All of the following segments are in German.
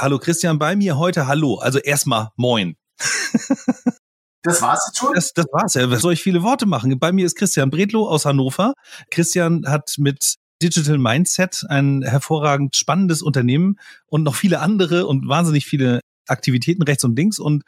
Hallo Christian, bei mir heute Hallo. Also erstmal Moin. Das war's jetzt schon? Das, das war's ja. Was soll ich viele Worte machen? Bei mir ist Christian Bredlow aus Hannover. Christian hat mit Digital Mindset ein hervorragend spannendes Unternehmen und noch viele andere und wahnsinnig viele Aktivitäten rechts und links und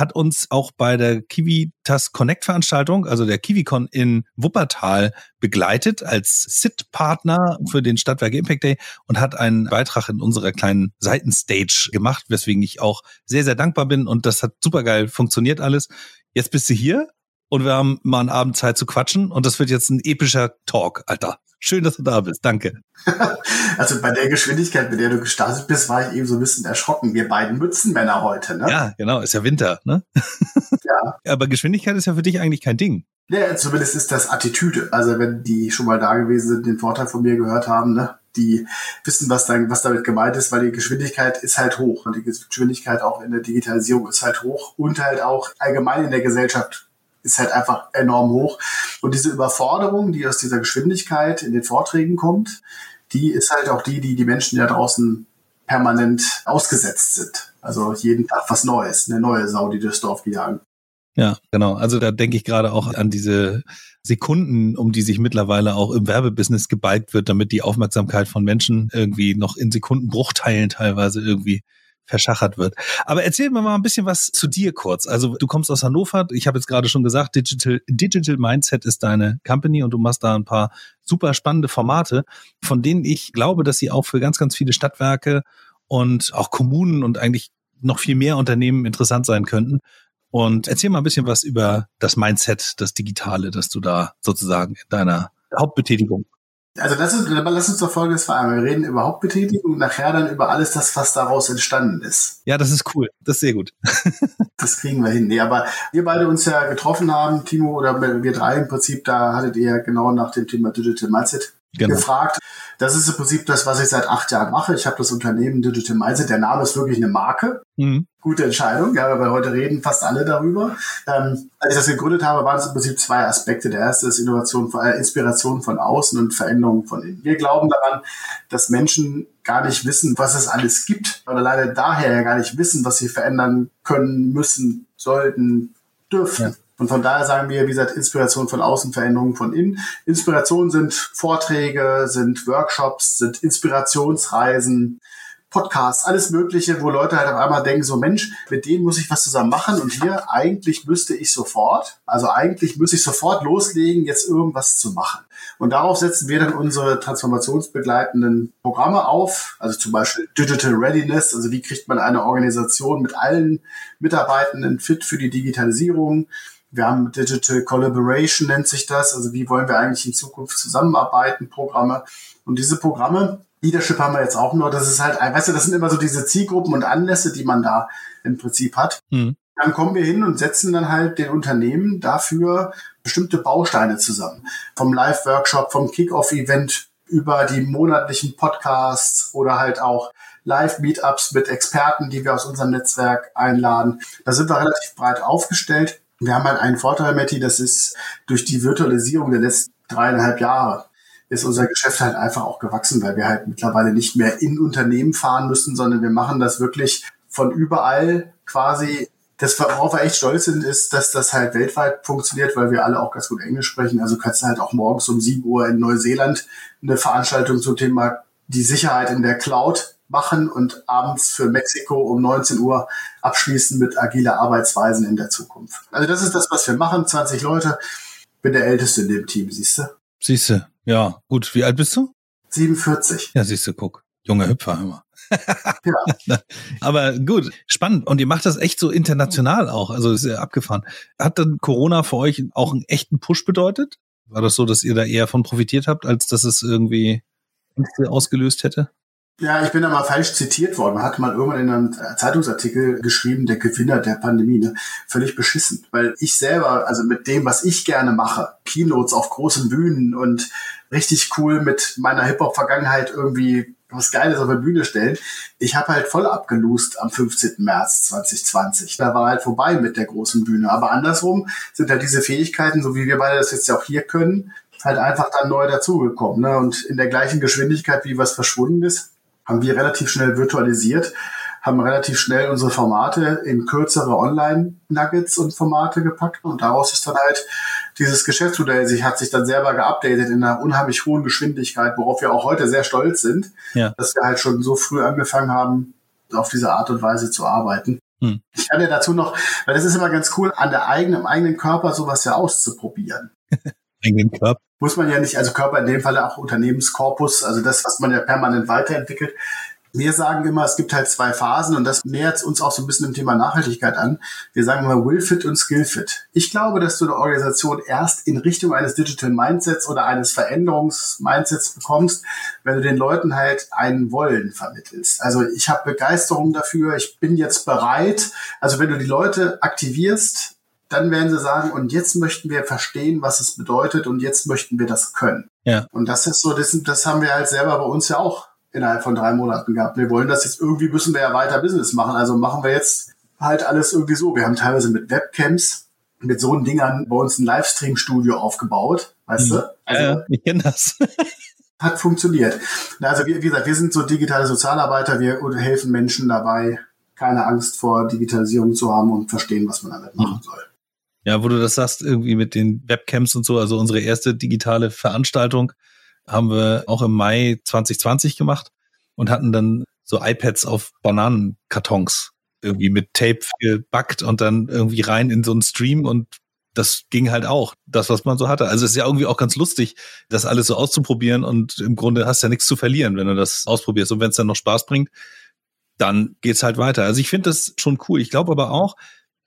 hat uns auch bei der Kiwitas Connect Veranstaltung, also der KiwiCon in Wuppertal begleitet als SIT-Partner für den Stadtwerke Impact Day und hat einen Beitrag in unserer kleinen Seitenstage gemacht, weswegen ich auch sehr, sehr dankbar bin und das hat supergeil funktioniert alles. Jetzt bist du hier und wir haben mal einen Abend Zeit zu quatschen und das wird jetzt ein epischer Talk, Alter. Schön, dass du da bist. Danke. Also bei der Geschwindigkeit, mit der du gestartet bist, war ich eben so ein bisschen erschrocken. Wir beiden Mützenmänner heute, ne? Ja, genau. Ist ja Winter, ne? Ja. Aber Geschwindigkeit ist ja für dich eigentlich kein Ding. Ja, zumindest ist das Attitüde. Also wenn die schon mal da gewesen sind, den Vorteil von mir gehört haben, ne? die wissen, was, dann, was damit gemeint ist, weil die Geschwindigkeit ist halt hoch. Und die Geschwindigkeit auch in der Digitalisierung ist halt hoch und halt auch allgemein in der Gesellschaft ist halt einfach enorm hoch. Und diese Überforderung, die aus dieser Geschwindigkeit in den Vorträgen kommt, die ist halt auch die, die die Menschen da draußen permanent ausgesetzt sind. Also jeden Tag was Neues, eine neue Sau, die durchs Dorf jagen. Ja, genau. Also da denke ich gerade auch an diese Sekunden, um die sich mittlerweile auch im Werbebusiness gebalgt wird, damit die Aufmerksamkeit von Menschen irgendwie noch in Sekundenbruchteilen teilweise irgendwie verschachert wird. Aber erzähl mir mal ein bisschen was zu dir kurz. Also du kommst aus Hannover. Ich habe jetzt gerade schon gesagt, Digital, Digital Mindset ist deine Company und du machst da ein paar super spannende Formate, von denen ich glaube, dass sie auch für ganz, ganz viele Stadtwerke und auch Kommunen und eigentlich noch viel mehr Unternehmen interessant sein könnten. Und erzähl mal ein bisschen was über das Mindset, das Digitale, das du da sozusagen in deiner Hauptbetätigung also das ist, lass uns doch Folgendes vereinbaren. Wir reden über Hauptbetätigung und nachher dann über alles das, was daraus entstanden ist. Ja, das ist cool. Das ist sehr gut. das kriegen wir hin. Nee, aber wir beide uns ja getroffen haben, Timo oder wir drei im Prinzip, da hattet ihr ja genau nach dem Thema Digital Mindset genau. gefragt. Das ist im Prinzip das, was ich seit acht Jahren mache. Ich habe das Unternehmen Digital Mindset. Der Name ist wirklich eine Marke. Mhm. Gute Entscheidung, ja, weil heute reden fast alle darüber. Ähm, als ich das gegründet habe, waren es im Prinzip zwei Aspekte. Der erste ist Innovation, äh, Inspiration von außen und Veränderung von innen. Wir glauben daran, dass Menschen gar nicht wissen, was es alles gibt oder leider daher ja gar nicht wissen, was sie verändern können, müssen, sollten, dürfen. Ja. Und von daher sagen wir, wie gesagt, Inspiration von außen, Veränderungen von innen. Inspiration sind Vorträge, sind Workshops, sind Inspirationsreisen, Podcasts, alles Mögliche, wo Leute halt auf einmal denken, so Mensch, mit denen muss ich was zusammen machen und hier eigentlich müsste ich sofort, also eigentlich müsste ich sofort loslegen, jetzt irgendwas zu machen. Und darauf setzen wir dann unsere transformationsbegleitenden Programme auf, also zum Beispiel Digital Readiness, also wie kriegt man eine Organisation mit allen Mitarbeitenden fit für die Digitalisierung. Wir haben Digital Collaboration nennt sich das, also wie wollen wir eigentlich in Zukunft zusammenarbeiten, Programme. Und diese Programme, Leadership haben wir jetzt auch nur. Das ist halt, weißt du, das sind immer so diese Zielgruppen und Anlässe, die man da im Prinzip hat. Mhm. Dann kommen wir hin und setzen dann halt den Unternehmen dafür bestimmte Bausteine zusammen. Vom Live-Workshop, vom Kick-Off-Event über die monatlichen Podcasts oder halt auch Live-Meetups mit Experten, die wir aus unserem Netzwerk einladen. Da sind wir relativ breit aufgestellt. Wir haben halt einen Vorteil, Matti, das ist durch die Virtualisierung der letzten dreieinhalb Jahre ist unser Geschäft halt einfach auch gewachsen, weil wir halt mittlerweile nicht mehr in Unternehmen fahren müssen, sondern wir machen das wirklich von überall quasi. Das, worauf wir echt stolz sind, ist, dass das halt weltweit funktioniert, weil wir alle auch ganz gut Englisch sprechen. Also kannst du halt auch morgens um 7 Uhr in Neuseeland eine Veranstaltung zum Thema die Sicherheit in der Cloud machen und abends für Mexiko um 19 Uhr abschließen mit agiler Arbeitsweisen in der Zukunft. Also das ist das, was wir machen. 20 Leute. Bin der Älteste in dem Team, siehst du? Siehst du, ja, gut. Wie alt bist du? 47. Ja, siehst du, guck. Junger Hüpfer immer. ja. Aber gut, spannend. Und ihr macht das echt so international auch. Also ist ja abgefahren. Hat dann Corona für euch auch einen echten Push bedeutet? War das so, dass ihr da eher von profitiert habt, als dass es irgendwie ausgelöst hätte? Ja, ich bin da mal falsch zitiert worden. Man hat mal irgendwann in einem Zeitungsartikel geschrieben, der Gewinner der Pandemie, ne? völlig beschissen. Weil ich selber, also mit dem, was ich gerne mache, Keynotes auf großen Bühnen und richtig cool mit meiner Hip-Hop-Vergangenheit irgendwie was Geiles auf der Bühne stellen. Ich habe halt voll abgelust am 15. März 2020. Da war halt vorbei mit der großen Bühne. Aber andersrum sind halt diese Fähigkeiten, so wie wir beide das jetzt ja auch hier können, halt einfach dann neu dazugekommen. Ne? Und in der gleichen Geschwindigkeit, wie was verschwunden ist, haben wir relativ schnell virtualisiert. haben relativ schnell unsere Formate in kürzere Online-Nuggets und Formate gepackt und daraus ist dann halt dieses Geschäftsmodell sich hat sich dann selber geupdatet in einer unheimlich hohen Geschwindigkeit, worauf wir auch heute sehr stolz sind, ja. dass wir halt schon so früh angefangen haben, auf diese Art und Weise zu arbeiten. Hm. Ich kann ja dazu noch, weil das ist immer ganz cool, an der eigenen, im eigenen Körper sowas ja auszuprobieren. eigenen Körper? Muss man ja nicht, also Körper in dem Fall auch Unternehmenskorpus, also das, was man ja permanent weiterentwickelt. Wir sagen immer, es gibt halt zwei Phasen und das nähert uns auch so ein bisschen im Thema Nachhaltigkeit an. Wir sagen immer Willfit und Skillfit. Ich glaube, dass du eine Organisation erst in Richtung eines Digital Mindsets oder eines Veränderungsmindsets bekommst, wenn du den Leuten halt ein Wollen vermittelst. Also ich habe Begeisterung dafür, ich bin jetzt bereit. Also wenn du die Leute aktivierst, dann werden sie sagen, und jetzt möchten wir verstehen, was es bedeutet und jetzt möchten wir das können. Ja. Und das ist so, das, das haben wir halt selber bei uns ja auch innerhalb von drei Monaten gehabt. Wir wollen das jetzt irgendwie, müssen wir ja weiter Business machen. Also machen wir jetzt halt alles irgendwie so. Wir haben teilweise mit Webcams, mit so Dingern bei uns ein Livestream-Studio aufgebaut, weißt mhm. du? Also, ja, ich kenne das. hat funktioniert. Also wie, wie gesagt, wir sind so digitale Sozialarbeiter, wir helfen Menschen dabei, keine Angst vor Digitalisierung zu haben und verstehen, was man damit machen soll. Ja, wo du das sagst, irgendwie mit den Webcams und so, also unsere erste digitale Veranstaltung haben wir auch im Mai 2020 gemacht und hatten dann so iPads auf Bananenkartons irgendwie mit Tape gebackt und dann irgendwie rein in so einen Stream und das ging halt auch, das, was man so hatte. Also es ist ja irgendwie auch ganz lustig, das alles so auszuprobieren und im Grunde hast ja nichts zu verlieren, wenn du das ausprobierst. Und wenn es dann noch Spaß bringt, dann geht's halt weiter. Also ich finde das schon cool. Ich glaube aber auch,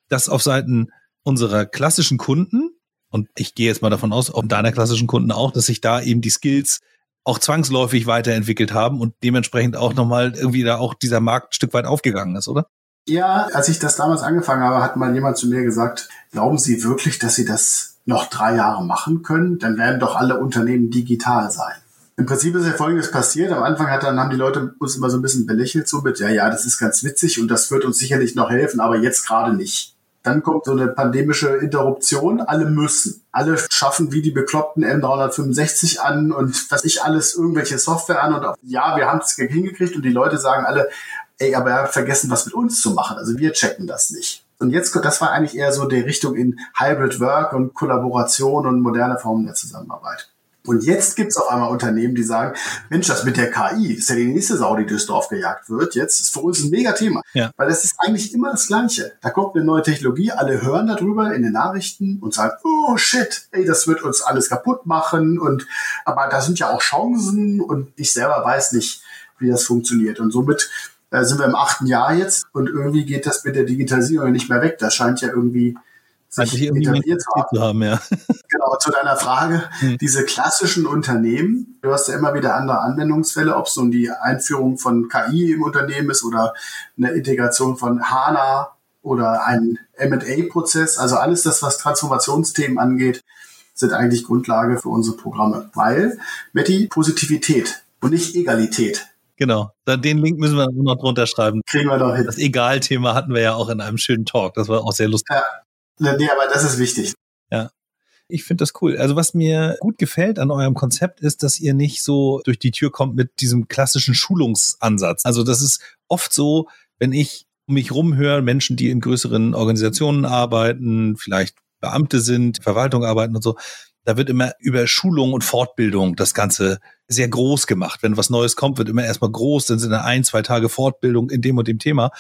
dass auf Seiten unserer klassischen Kunden und ich gehe jetzt mal davon aus, auch deiner klassischen Kunden auch, dass sich da eben die Skills auch zwangsläufig weiterentwickelt haben und dementsprechend auch nochmal irgendwie da auch dieser Markt ein Stück weit aufgegangen ist, oder? Ja, als ich das damals angefangen habe, hat mal jemand zu mir gesagt, glauben Sie wirklich, dass Sie das noch drei Jahre machen können? Dann werden doch alle Unternehmen digital sein. Im Prinzip ist ja Folgendes passiert. Am Anfang hat dann, haben die Leute uns immer so ein bisschen belächelt, so mit, ja, ja, das ist ganz witzig und das wird uns sicherlich noch helfen, aber jetzt gerade nicht. Dann kommt so eine pandemische Interruption. Alle müssen. Alle schaffen wie die bekloppten M365 an und was ich alles, irgendwelche Software an. Und auch, ja, wir haben es hingekriegt und die Leute sagen alle, ey, aber ihr habt vergessen, was mit uns zu machen. Also wir checken das nicht. Und jetzt, das war eigentlich eher so die Richtung in Hybrid Work und Kollaboration und moderne Formen der Zusammenarbeit. Und jetzt gibt's auf einmal Unternehmen, die sagen, Mensch, das mit der KI, ist ja die nächste Sau, die durchs Dorf gejagt wird. Jetzt ist für uns ein Mega-Thema. Ja. Weil das ist eigentlich immer das Gleiche. Da kommt eine neue Technologie, alle hören darüber in den Nachrichten und sagen, oh shit, ey, das wird uns alles kaputt machen. Und aber da sind ja auch Chancen und ich selber weiß nicht, wie das funktioniert. Und somit äh, sind wir im achten Jahr jetzt und irgendwie geht das mit der Digitalisierung nicht mehr weg. Das scheint ja irgendwie sich etabliert zu haben. Ja. Genau, zu deiner Frage, hm. diese klassischen Unternehmen, du hast ja immer wieder andere Anwendungsfälle, ob es nun die Einführung von KI im Unternehmen ist oder eine Integration von HANA oder ein M&A-Prozess, also alles das, was Transformationsthemen angeht, sind eigentlich Grundlage für unsere Programme. Weil, Metti, Positivität und nicht Egalität. Genau, den Link müssen wir noch drunter schreiben. Kriegen wir doch hin. Das Egal-Thema hatten wir ja auch in einem schönen Talk. Das war auch sehr lustig. Ja, Nee, aber das ist wichtig. Ja. Ich finde das cool. Also was mir gut gefällt an eurem Konzept ist, dass ihr nicht so durch die Tür kommt mit diesem klassischen Schulungsansatz. Also das ist oft so, wenn ich um mich rumhöre, Menschen, die in größeren Organisationen arbeiten, vielleicht Beamte sind, Verwaltung arbeiten und so, da wird immer über Schulung und Fortbildung das Ganze sehr groß gemacht. Wenn was Neues kommt, wird immer erstmal groß, dann sind da ein, zwei Tage Fortbildung in dem und dem Thema.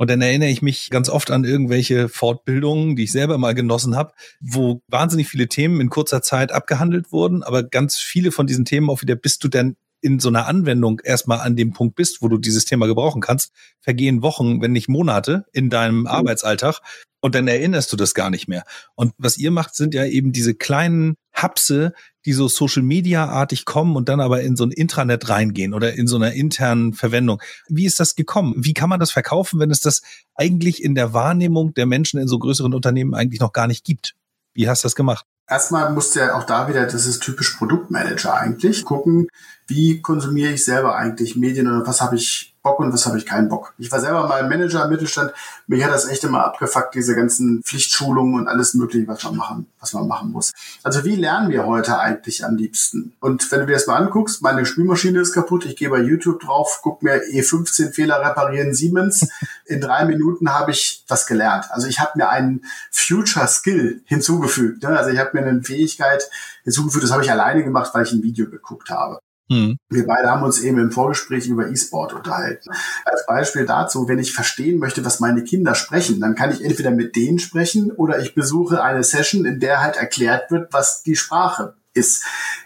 Und dann erinnere ich mich ganz oft an irgendwelche Fortbildungen, die ich selber mal genossen habe, wo wahnsinnig viele Themen in kurzer Zeit abgehandelt wurden, aber ganz viele von diesen Themen auch wieder, bist du denn in so einer Anwendung erstmal an dem Punkt bist, wo du dieses Thema gebrauchen kannst, vergehen Wochen, wenn nicht Monate in deinem mhm. Arbeitsalltag und dann erinnerst du das gar nicht mehr. Und was ihr macht, sind ja eben diese kleinen Hapse, die so Social Media artig kommen und dann aber in so ein Intranet reingehen oder in so einer internen Verwendung. Wie ist das gekommen? Wie kann man das verkaufen, wenn es das eigentlich in der Wahrnehmung der Menschen in so größeren Unternehmen eigentlich noch gar nicht gibt? Wie hast du das gemacht? Erstmal musst du ja auch da wieder, das ist typisch Produktmanager eigentlich, gucken, wie konsumiere ich selber eigentlich Medien oder was habe ich Bock und was habe ich keinen Bock. Ich war selber mal Manager im Mittelstand. Mich hat das echt immer abgefuckt, diese ganzen Pflichtschulungen und alles Mögliche, was man machen, was man machen muss. Also wie lernen wir heute eigentlich am liebsten? Und wenn du dir das mal anguckst, meine Spülmaschine ist kaputt, ich gehe bei YouTube drauf, guck mir E15 Fehler reparieren Siemens. In drei Minuten habe ich was gelernt. Also ich habe mir einen Future Skill hinzugefügt. Ne? Also ich habe mir eine Fähigkeit hinzugefügt, das habe ich alleine gemacht, weil ich ein Video geguckt habe. Mhm. Wir beide haben uns eben im Vorgespräch über E-Sport unterhalten. Als Beispiel dazu, wenn ich verstehen möchte, was meine Kinder sprechen, dann kann ich entweder mit denen sprechen oder ich besuche eine Session, in der halt erklärt wird, was die Sprache ist.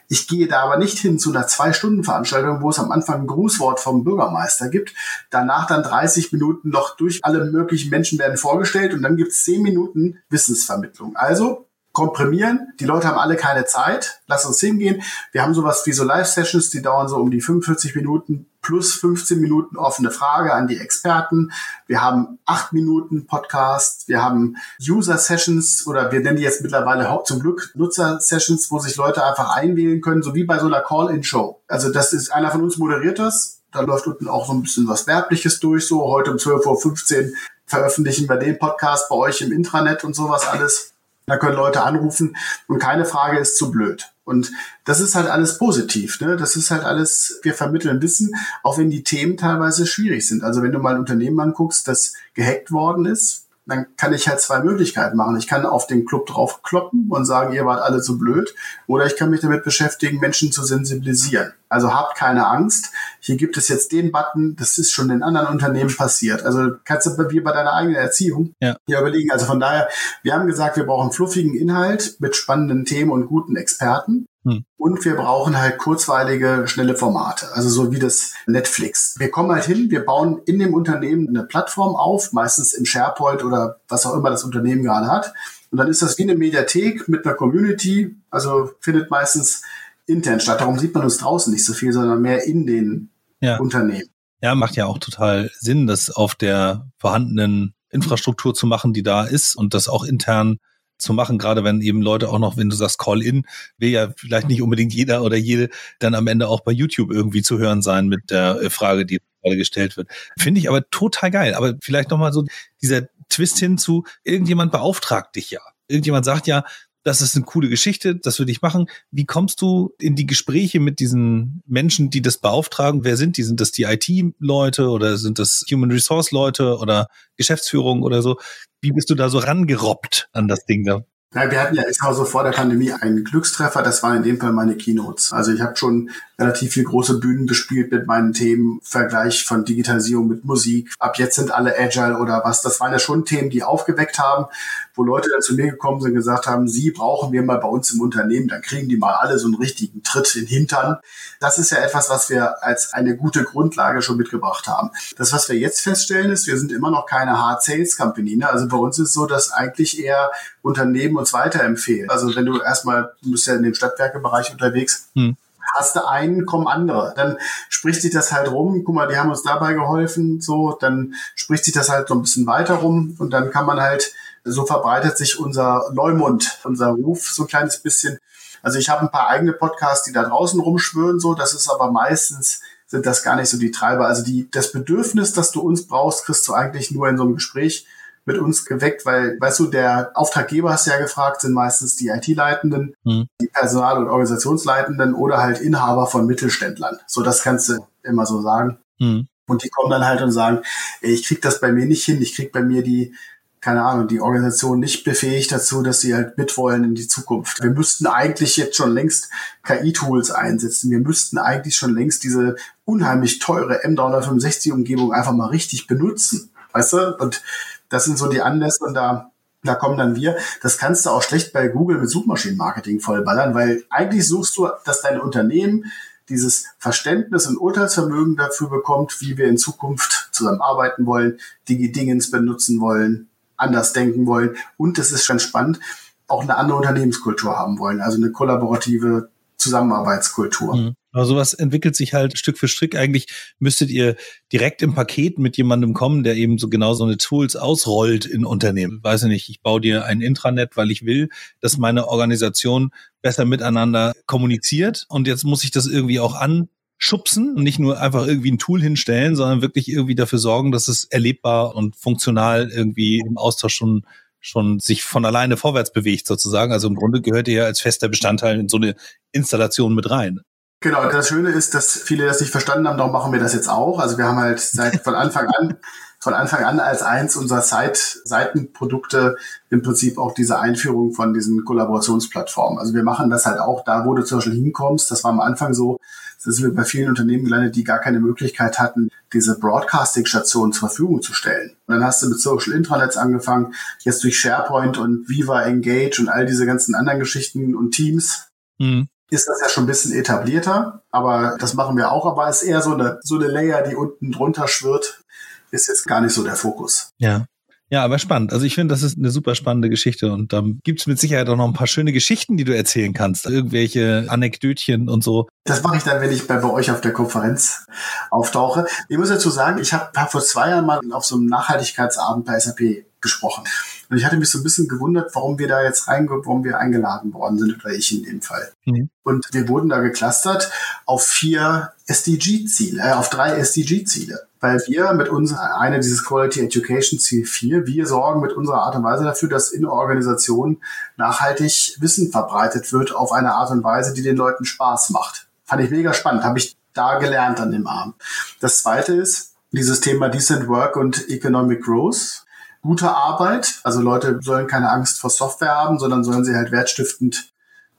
Ich gehe da aber nicht hin zu einer Zwei-Stunden-Veranstaltung, wo es am Anfang ein Grußwort vom Bürgermeister gibt, danach dann 30 Minuten noch durch alle möglichen Menschen werden vorgestellt und dann gibt es 10 Minuten Wissensvermittlung. Also komprimieren. Die Leute haben alle keine Zeit. Lass uns hingehen. Wir haben sowas wie so Live-Sessions, die dauern so um die 45 Minuten plus 15 Minuten offene Frage an die Experten. Wir haben acht Minuten Podcast. Wir haben User-Sessions oder wir nennen die jetzt mittlerweile zum Glück Nutzer-Sessions, wo sich Leute einfach einwählen können, so wie bei so einer Call-In-Show. Also das ist einer von uns moderiert das. Da läuft unten auch so ein bisschen was Werbliches durch. So heute um 12.15 Uhr veröffentlichen wir den Podcast bei euch im Intranet und sowas alles. Da können Leute anrufen und keine Frage ist zu blöd. Und das ist halt alles positiv. Ne? Das ist halt alles, wir vermitteln Wissen, auch wenn die Themen teilweise schwierig sind. Also wenn du mal ein Unternehmen anguckst, das gehackt worden ist, dann kann ich halt zwei Möglichkeiten machen. Ich kann auf den Club draufkloppen und sagen, ihr wart alle so blöd. Oder ich kann mich damit beschäftigen, Menschen zu sensibilisieren. Also habt keine Angst. Hier gibt es jetzt den Button. Das ist schon in anderen Unternehmen passiert. Also kannst du wie bei deiner eigenen Erziehung ja. hier überlegen. Also von daher, wir haben gesagt, wir brauchen fluffigen Inhalt mit spannenden Themen und guten Experten. Hm. Und wir brauchen halt kurzweilige, schnelle Formate, also so wie das Netflix. Wir kommen halt hin, wir bauen in dem Unternehmen eine Plattform auf, meistens im SharePoint oder was auch immer das Unternehmen gerade hat. Und dann ist das wie eine Mediathek mit einer Community, also findet meistens intern statt. Darum sieht man uns draußen nicht so viel, sondern mehr in den ja. Unternehmen. Ja, macht ja auch total Sinn, das auf der vorhandenen Infrastruktur zu machen, die da ist und das auch intern zu machen, gerade wenn eben Leute auch noch, wenn du sagst Call-in, will ja vielleicht nicht unbedingt jeder oder jede dann am Ende auch bei YouTube irgendwie zu hören sein mit der äh, Frage, die gerade gestellt wird. Finde ich aber total geil. Aber vielleicht nochmal so dieser Twist hin zu, irgendjemand beauftragt dich ja. Irgendjemand sagt ja, das ist eine coole Geschichte, das würde ich machen. Wie kommst du in die Gespräche mit diesen Menschen, die das beauftragen? Wer sind die? Sind das die IT-Leute oder sind das Human Resource-Leute oder Geschäftsführung oder so? Wie bist du da so rangerobbt an das Ding da? Ja, wir hatten ja jetzt auch so vor der Pandemie einen Glückstreffer, das waren in dem Fall meine Keynotes. Also ich habe schon relativ viel große Bühnen bespielt mit meinen Themen, Vergleich von Digitalisierung mit Musik. Ab jetzt sind alle Agile oder was. Das waren ja schon Themen, die aufgeweckt haben, wo Leute dann zu mir gekommen sind und gesagt haben, sie brauchen wir mal bei uns im Unternehmen, dann kriegen die mal alle so einen richtigen Tritt in den Hintern. Das ist ja etwas, was wir als eine gute Grundlage schon mitgebracht haben. Das, was wir jetzt feststellen, ist, wir sind immer noch keine Hard Sales Company. Ne? Also bei uns ist so, dass eigentlich eher Unternehmen uns weiterempfehlen. Also wenn du erstmal, du bist ja in dem Stadtwerkebereich unterwegs, hm hast du einen, kommen andere. Dann spricht sich das halt rum, guck mal, die haben uns dabei geholfen, so, dann spricht sich das halt so ein bisschen weiter rum und dann kann man halt, so verbreitet sich unser Leumund, unser Ruf so ein kleines bisschen. Also ich habe ein paar eigene Podcasts, die da draußen rumschwören, so, das ist aber meistens sind das gar nicht so die Treiber. Also die, das Bedürfnis, dass du uns brauchst, kriegst du eigentlich nur in so einem Gespräch mit uns geweckt, weil, weißt du, der Auftraggeber hast ja gefragt, sind meistens die IT-Leitenden, mhm. die Personal- und Organisationsleitenden oder halt Inhaber von Mittelständlern. So, das kannst du immer so sagen. Mhm. Und die kommen dann halt und sagen, ey, ich krieg das bei mir nicht hin, ich krieg bei mir die, keine Ahnung, die Organisation nicht befähigt dazu, dass sie halt mitwollen in die Zukunft. Wir müssten eigentlich jetzt schon längst KI-Tools einsetzen. Wir müssten eigentlich schon längst diese unheimlich teure M365-Umgebung einfach mal richtig benutzen. Weißt du? Und das sind so die Anlässe und da, da kommen dann wir. Das kannst du auch schlecht bei Google mit Suchmaschinenmarketing vollballern, weil eigentlich suchst du, dass dein Unternehmen dieses Verständnis und Urteilsvermögen dafür bekommt, wie wir in Zukunft zusammenarbeiten wollen, die Dingens benutzen wollen, anders denken wollen und das ist schon spannend, auch eine andere Unternehmenskultur haben wollen, also eine kollaborative Zusammenarbeitskultur. Mhm. Aber sowas entwickelt sich halt Stück für Stück. Eigentlich müsstet ihr direkt im Paket mit jemandem kommen, der eben so genau so eine Tools ausrollt in Unternehmen. Weiß ich nicht, ich baue dir ein Intranet, weil ich will, dass meine Organisation besser miteinander kommuniziert. Und jetzt muss ich das irgendwie auch an schubsen und nicht nur einfach irgendwie ein Tool hinstellen, sondern wirklich irgendwie dafür sorgen, dass es erlebbar und funktional irgendwie im Austausch schon schon sich von alleine vorwärts bewegt sozusagen. Also im Grunde gehört ihr ja als fester Bestandteil in so eine Installation mit rein. Genau, das Schöne ist, dass viele das nicht verstanden haben, darum machen wir das jetzt auch. Also wir haben halt seit von Anfang an von Anfang an als eins unserer Seit Seitenprodukte im Prinzip auch diese Einführung von diesen Kollaborationsplattformen. Also wir machen das halt auch da, wo du zum Beispiel hinkommst. Das war am Anfang so, das sind wir bei vielen Unternehmen gelandet, die gar keine Möglichkeit hatten, diese Broadcasting-Stationen zur Verfügung zu stellen. Und dann hast du mit Social Intranets angefangen, jetzt durch SharePoint und Viva Engage und all diese ganzen anderen Geschichten und Teams. Mhm ist das ja schon ein bisschen etablierter, aber das machen wir auch, aber es ist eher so eine, so eine Layer, die unten drunter schwirrt, ist jetzt gar nicht so der Fokus. Ja. Ja, aber spannend. Also ich finde, das ist eine super spannende Geschichte und da ähm, gibt es mit Sicherheit auch noch ein paar schöne Geschichten, die du erzählen kannst. Irgendwelche Anekdötchen und so. Das mache ich dann, wenn ich bei, bei euch auf der Konferenz auftauche. Ich muss dazu sagen, ich habe hab vor zwei Jahren mal auf so einem Nachhaltigkeitsabend bei SAP gesprochen. Und ich hatte mich so ein bisschen gewundert, warum wir da jetzt rein, warum wir eingeladen worden sind, oder ich in dem Fall. Mhm. Und wir wurden da geclustert auf vier SDG-Ziele, äh, auf drei SDG-Ziele. Weil wir mit unserer, eine dieses Quality Education Ziel 4, wir sorgen mit unserer Art und Weise dafür, dass in Organisationen nachhaltig Wissen verbreitet wird auf eine Art und Weise, die den Leuten Spaß macht. Fand ich mega spannend, habe ich da gelernt an dem Abend. Das zweite ist dieses Thema Decent Work und Economic Growth gute Arbeit. Also Leute sollen keine Angst vor Software haben, sondern sollen sie halt wertstiftend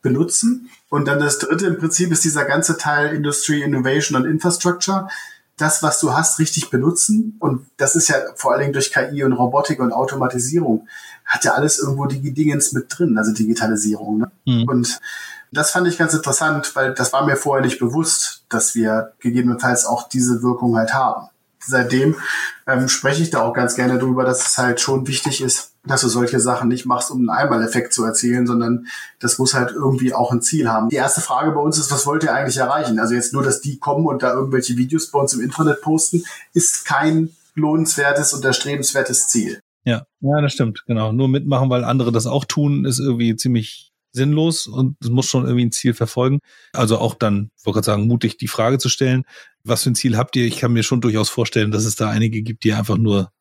benutzen. Und dann das dritte im Prinzip ist dieser ganze Teil Industry, Innovation und Infrastructure. Das, was du hast, richtig benutzen. Und das ist ja vor allen Dingen durch KI und Robotik und Automatisierung, hat ja alles irgendwo die Dingens mit drin, also Digitalisierung. Ne? Mhm. Und das fand ich ganz interessant, weil das war mir vorher nicht bewusst, dass wir gegebenenfalls auch diese Wirkung halt haben seitdem ähm, spreche ich da auch ganz gerne drüber, dass es halt schon wichtig ist, dass du solche Sachen nicht machst, um einen Einmaleffekt zu erzielen, sondern das muss halt irgendwie auch ein Ziel haben. Die erste Frage bei uns ist, was wollt ihr eigentlich erreichen? Also jetzt nur, dass die kommen und da irgendwelche Videos bei uns im Internet posten, ist kein lohnenswertes und erstrebenswertes Ziel. Ja, ja, das stimmt, genau. Nur mitmachen, weil andere das auch tun, ist irgendwie ziemlich sinnlos und es muss schon irgendwie ein Ziel verfolgen. Also auch dann, ich wollte gerade sagen, mutig die Frage zu stellen, was für ein Ziel habt ihr? Ich kann mir schon durchaus vorstellen, dass es da einige gibt, die einfach nur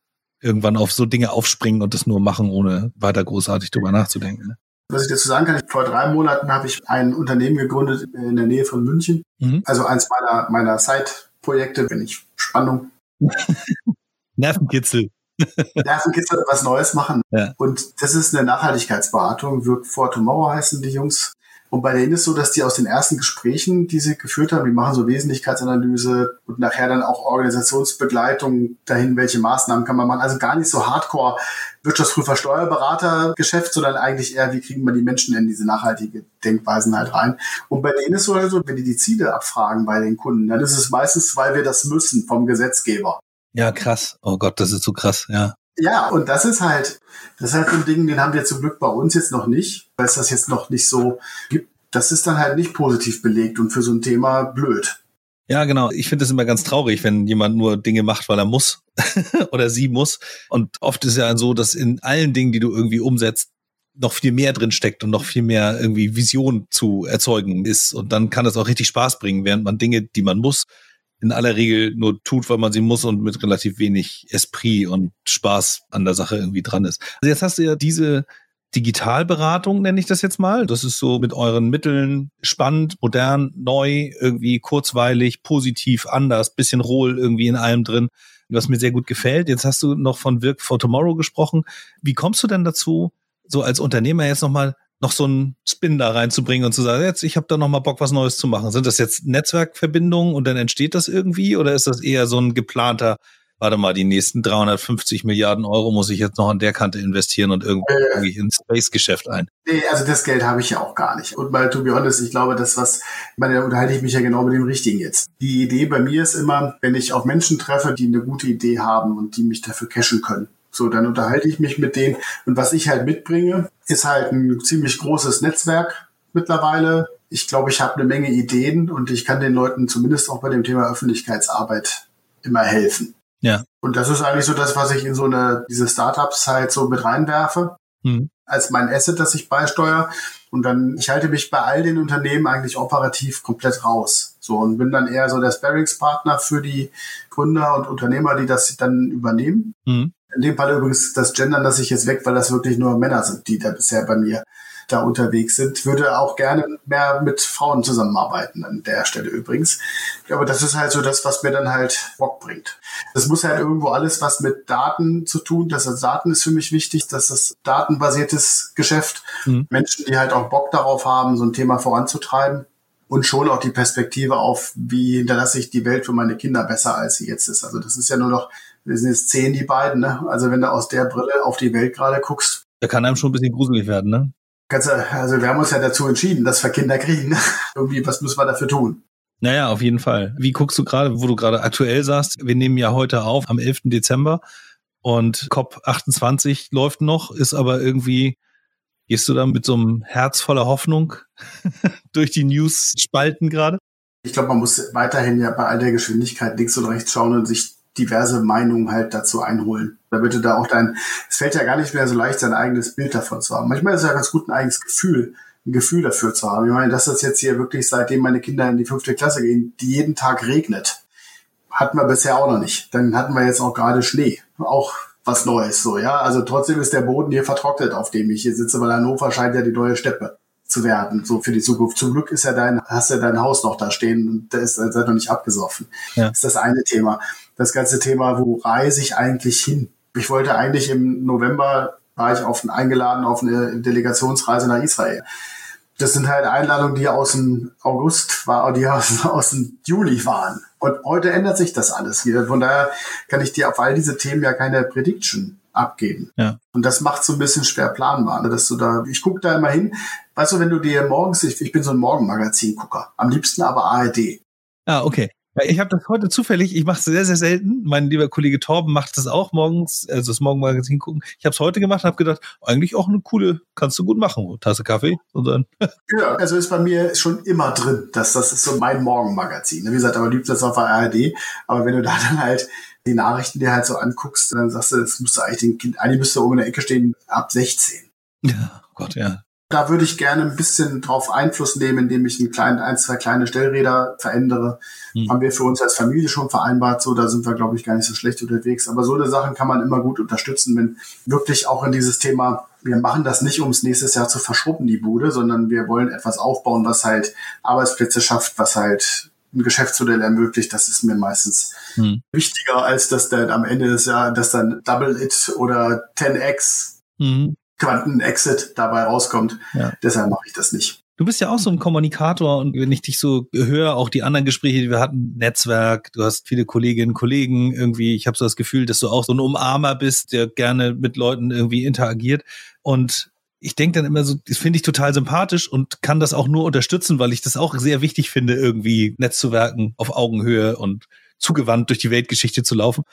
irgendwann auf so Dinge aufspringen und das nur machen, ohne weiter großartig drüber nachzudenken. Ne? Was ich dazu sagen kann, vor drei Monaten habe ich ein Unternehmen gegründet in der Nähe von München. Mhm. Also eins meiner, meiner Side-Projekte, wenn ich Spannung. Nervenkitzel. Nervenkitzel was Neues machen. Ja. Und das ist eine Nachhaltigkeitsberatung. Work for Tomorrow heißen die Jungs. Und bei denen ist es so, dass die aus den ersten Gesprächen, die sie geführt haben, die machen so Wesentlichkeitsanalyse und nachher dann auch Organisationsbegleitung dahin, welche Maßnahmen kann man machen. Also gar nicht so hardcore Wirtschaftsprüfer, Steuerberater Geschäft, sondern eigentlich eher, wie kriegen wir die Menschen in diese nachhaltige Denkweisen halt rein. Und bei denen ist es so, also, wenn die die Ziele abfragen bei den Kunden, dann ist es meistens, weil wir das müssen vom Gesetzgeber. Ja, krass. Oh Gott, das ist so krass, ja. Ja, und das ist halt, das ist halt so ein Ding, den haben wir zum Glück bei uns jetzt noch nicht, weil es das jetzt noch nicht so gibt. Das ist dann halt nicht positiv belegt und für so ein Thema blöd. Ja, genau. Ich finde es immer ganz traurig, wenn jemand nur Dinge macht, weil er muss oder sie muss. Und oft ist ja so, dass in allen Dingen, die du irgendwie umsetzt, noch viel mehr drin steckt und noch viel mehr irgendwie Vision zu erzeugen ist. Und dann kann es auch richtig Spaß bringen, während man Dinge, die man muss, in aller Regel nur tut, weil man sie muss und mit relativ wenig Esprit und Spaß an der Sache irgendwie dran ist. Also jetzt hast du ja diese Digitalberatung, nenne ich das jetzt mal. Das ist so mit euren Mitteln spannend, modern, neu, irgendwie kurzweilig, positiv, anders, bisschen rohl irgendwie in allem drin, was mir sehr gut gefällt. Jetzt hast du noch von Work for Tomorrow gesprochen. Wie kommst du denn dazu, so als Unternehmer jetzt nochmal noch so einen Spin da reinzubringen und zu sagen, jetzt, ich habe da noch mal Bock, was Neues zu machen. Sind das jetzt Netzwerkverbindungen und dann entsteht das irgendwie oder ist das eher so ein geplanter, warte mal, die nächsten 350 Milliarden Euro muss ich jetzt noch an der Kante investieren und irgendwie äh, ins Space-Geschäft ein? Nee, also das Geld habe ich ja auch gar nicht. Und mal, to be honest, ich glaube, das was, ich meine, da unterhalte ich mich ja genau mit dem Richtigen jetzt. Die Idee bei mir ist immer, wenn ich auf Menschen treffe, die eine gute Idee haben und die mich dafür cashen können, so, dann unterhalte ich mich mit denen. Und was ich halt mitbringe, ist halt ein ziemlich großes Netzwerk mittlerweile. Ich glaube, ich habe eine Menge Ideen und ich kann den Leuten zumindest auch bei dem Thema Öffentlichkeitsarbeit immer helfen. Ja. Und das ist eigentlich so das, was ich in so eine, diese Startups halt so mit reinwerfe. Mhm. als mein Asset, das ich beisteuere. Und dann, ich halte mich bei all den Unternehmen eigentlich operativ komplett raus. So und bin dann eher so der Sparringspartner für die Gründer und Unternehmer, die das dann übernehmen. Mhm. In dem Fall übrigens das Gendern, das ich jetzt weg, weil das wirklich nur Männer sind, die da bisher bei mir da unterwegs sind. Würde auch gerne mehr mit Frauen zusammenarbeiten an der Stelle übrigens. Aber das ist halt so das, was mir dann halt Bock bringt. Das muss halt irgendwo alles was mit Daten zu tun. Das heißt, Daten ist für mich wichtig. Das ist datenbasiertes Geschäft. Mhm. Menschen, die halt auch Bock darauf haben, so ein Thema voranzutreiben und schon auch die Perspektive auf, wie hinterlasse ich die Welt für meine Kinder besser, als sie jetzt ist. Also das ist ja nur noch, wir sind jetzt zehn, die beiden, ne? Also wenn du aus der Brille auf die Welt gerade guckst. Da kann einem schon ein bisschen gruselig werden, ne? also wir haben uns ja dazu entschieden, dass wir Kinder kriegen. Irgendwie, was müssen wir dafür tun? Naja, auf jeden Fall. Wie guckst du gerade, wo du gerade aktuell sagst, wir nehmen ja heute auf am 11. Dezember und COP28 läuft noch, ist aber irgendwie, gehst du da mit so einem Herz voller Hoffnung durch die News-Spalten gerade? Ich glaube, man muss weiterhin ja bei all der Geschwindigkeit links und rechts schauen und sich diverse Meinungen halt dazu einholen. Damit du da auch dein, es fällt ja gar nicht mehr so leicht, sein eigenes Bild davon zu haben. Manchmal ist es ja ganz gut, ein eigenes Gefühl, ein Gefühl dafür zu haben. Ich meine, dass das jetzt hier wirklich, seitdem meine Kinder in die fünfte Klasse gehen, die jeden Tag regnet, hatten wir bisher auch noch nicht. Dann hatten wir jetzt auch gerade Schnee. Auch was Neues, so, ja. Also trotzdem ist der Boden hier vertrocknet, auf dem ich hier sitze, weil Hannover scheint ja die neue Steppe zu werden, so für die Zukunft. Zum Glück ist ja dein, hast ja dein Haus noch da stehen und da ist, seid noch nicht abgesoffen. Ja. Das ist das eine Thema. Das ganze Thema, wo reise ich eigentlich hin? Ich wollte eigentlich im November, war ich auf, eingeladen auf eine Delegationsreise nach Israel. Das sind halt Einladungen, die aus dem August war, die aus, aus dem Juli waren. Und heute ändert sich das alles wieder. Von daher kann ich dir auf all diese Themen ja keine Prediction abgeben. Ja. Und das macht so ein bisschen schwer planbar, ne, dass du da, ich gucke da immer hin. Weißt du, wenn du dir morgens, ich, ich bin so ein Morgenmagazin-Gucker, am liebsten aber ARD. Ah, okay. Ich habe das heute zufällig, ich mache es sehr, sehr selten. Mein lieber Kollege Torben macht das auch morgens, also das Morgenmagazin gucken. Ich habe es heute gemacht und habe gedacht, eigentlich auch eine coole, kannst du gut machen, Tasse Kaffee und dann. Ja, also ist bei mir schon immer drin, dass das ist so mein Morgenmagazin. Wie gesagt, aber liebt das auf der ARD. Aber wenn du da dann halt die Nachrichten dir halt so anguckst, dann sagst du, das müsste eigentlich den Kind, eigentlich müsste oben in der Ecke stehen, ab 16. Ja, oh Gott, ja. Da würde ich gerne ein bisschen drauf Einfluss nehmen, indem ich ein, klein, ein zwei kleine Stellräder verändere. Hm. Haben wir für uns als Familie schon vereinbart, so da sind wir, glaube ich, gar nicht so schlecht unterwegs. Aber so eine Sachen kann man immer gut unterstützen, wenn wirklich auch in dieses Thema, wir machen das nicht, um es nächstes Jahr zu verschrubben, die Bude, sondern wir wollen etwas aufbauen, was halt Arbeitsplätze schafft, was halt ein Geschäftsmodell ermöglicht, das ist mir meistens hm. wichtiger, als dass dann am Ende des Jahres, dass dann Double It oder 10x hm. Quanten-Exit dabei rauskommt. Ja. Deshalb mache ich das nicht. Du bist ja auch so ein Kommunikator und wenn ich dich so höre, auch die anderen Gespräche, die wir hatten, Netzwerk, du hast viele Kolleginnen und Kollegen irgendwie, ich habe so das Gefühl, dass du auch so ein Umarmer bist, der gerne mit Leuten irgendwie interagiert und ich denke dann immer so, das finde ich total sympathisch und kann das auch nur unterstützen, weil ich das auch sehr wichtig finde, irgendwie Netzwerken auf Augenhöhe und zugewandt durch die Weltgeschichte zu laufen.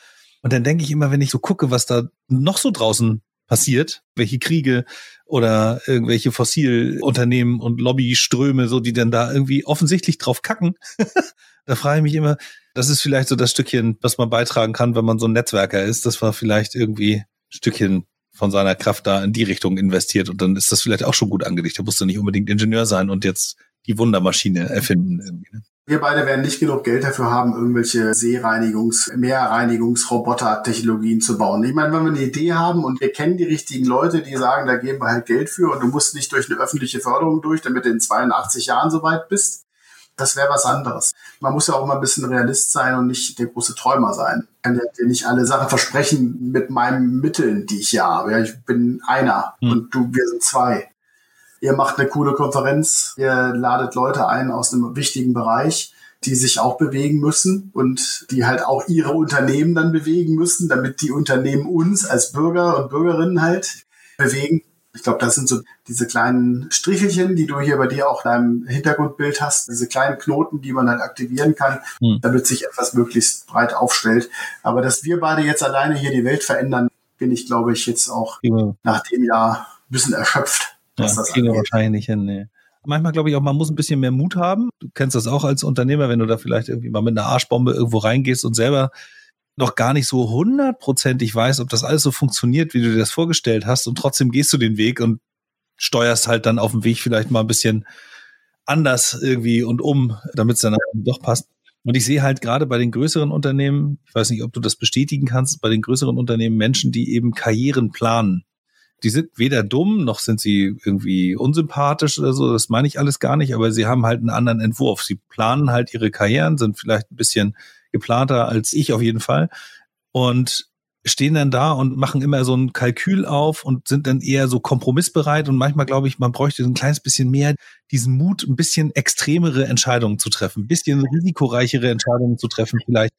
Und dann denke ich immer, wenn ich so gucke, was da noch so draußen passiert, welche Kriege oder irgendwelche Fossilunternehmen und Lobbyströme, so die dann da irgendwie offensichtlich drauf kacken, da frage ich mich immer, das ist vielleicht so das Stückchen, was man beitragen kann, wenn man so ein Netzwerker ist, dass man vielleicht irgendwie ein Stückchen von seiner Kraft da in die Richtung investiert und dann ist das vielleicht auch schon gut angelegt. Da musst du nicht unbedingt Ingenieur sein und jetzt die Wundermaschine erfinden. Ne? Wir beide werden nicht genug Geld dafür haben, irgendwelche Seereinigungs-, Meerreinigungsroboter-Technologien zu bauen. Ich meine, wenn wir eine Idee haben und wir kennen die richtigen Leute, die sagen, da geben wir halt Geld für und du musst nicht durch eine öffentliche Förderung durch, damit du in 82 Jahren soweit bist, das wäre was anderes. Man muss ja auch mal ein bisschen Realist sein und nicht der große Träumer sein. Ich kann dir nicht alle Sachen versprechen mit meinen Mitteln, die ich hier habe. Ja, ich bin einer hm. und du, wir sind zwei. Ihr macht eine coole Konferenz, ihr ladet Leute ein aus einem wichtigen Bereich, die sich auch bewegen müssen und die halt auch ihre Unternehmen dann bewegen müssen, damit die Unternehmen uns als Bürger und Bürgerinnen halt bewegen. Ich glaube, das sind so diese kleinen Strichelchen, die du hier bei dir auch in deinem Hintergrundbild hast, diese kleinen Knoten, die man halt aktivieren kann, hm. damit sich etwas möglichst breit aufstellt. Aber dass wir beide jetzt alleine hier die Welt verändern, bin ich, glaube ich, jetzt auch ja. nach dem Jahr ein bisschen erschöpft. Was ja, das kriegen wir wahrscheinlich hin. Nee. Manchmal glaube ich auch, man muss ein bisschen mehr Mut haben. Du kennst das auch als Unternehmer, wenn du da vielleicht irgendwie mal mit einer Arschbombe irgendwo reingehst und selber noch gar nicht so hundertprozentig weißt, ob das alles so funktioniert, wie du dir das vorgestellt hast. Und trotzdem gehst du den Weg und steuerst halt dann auf dem Weg vielleicht mal ein bisschen anders irgendwie und um, damit es dann doch passt. Und ich sehe halt gerade bei den größeren Unternehmen, ich weiß nicht, ob du das bestätigen kannst, bei den größeren Unternehmen Menschen, die eben Karrieren planen. Die sind weder dumm, noch sind sie irgendwie unsympathisch oder so, das meine ich alles gar nicht, aber sie haben halt einen anderen Entwurf. Sie planen halt ihre Karrieren, sind vielleicht ein bisschen geplanter als ich auf jeden Fall. Und stehen dann da und machen immer so ein Kalkül auf und sind dann eher so kompromissbereit und manchmal glaube ich, man bräuchte ein kleines bisschen mehr diesen Mut, ein bisschen extremere Entscheidungen zu treffen, ein bisschen risikoreichere Entscheidungen zu treffen, vielleicht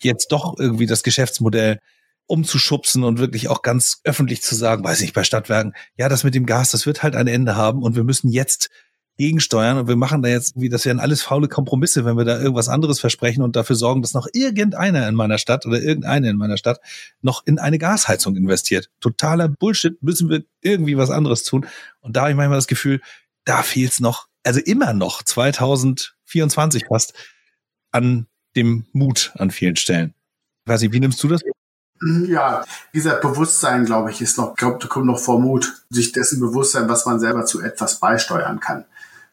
jetzt doch irgendwie das Geschäftsmodell umzuschubsen und wirklich auch ganz öffentlich zu sagen, weiß ich, bei Stadtwerken, ja, das mit dem Gas, das wird halt ein Ende haben und wir müssen jetzt gegensteuern und wir machen da jetzt, wie das wären alles faule Kompromisse, wenn wir da irgendwas anderes versprechen und dafür sorgen, dass noch irgendeiner in meiner Stadt oder irgendeine in meiner Stadt noch in eine Gasheizung investiert. Totaler Bullshit, müssen wir irgendwie was anderes tun. Und da habe ich manchmal das Gefühl, da fehlt es noch, also immer noch 2024 fast an dem Mut an vielen Stellen. weiß ich, wie nimmst du das? Ja, dieser Bewusstsein, glaube ich, ist noch, da kommt noch vor Mut, sich dessen Bewusstsein, was man selber zu etwas beisteuern kann.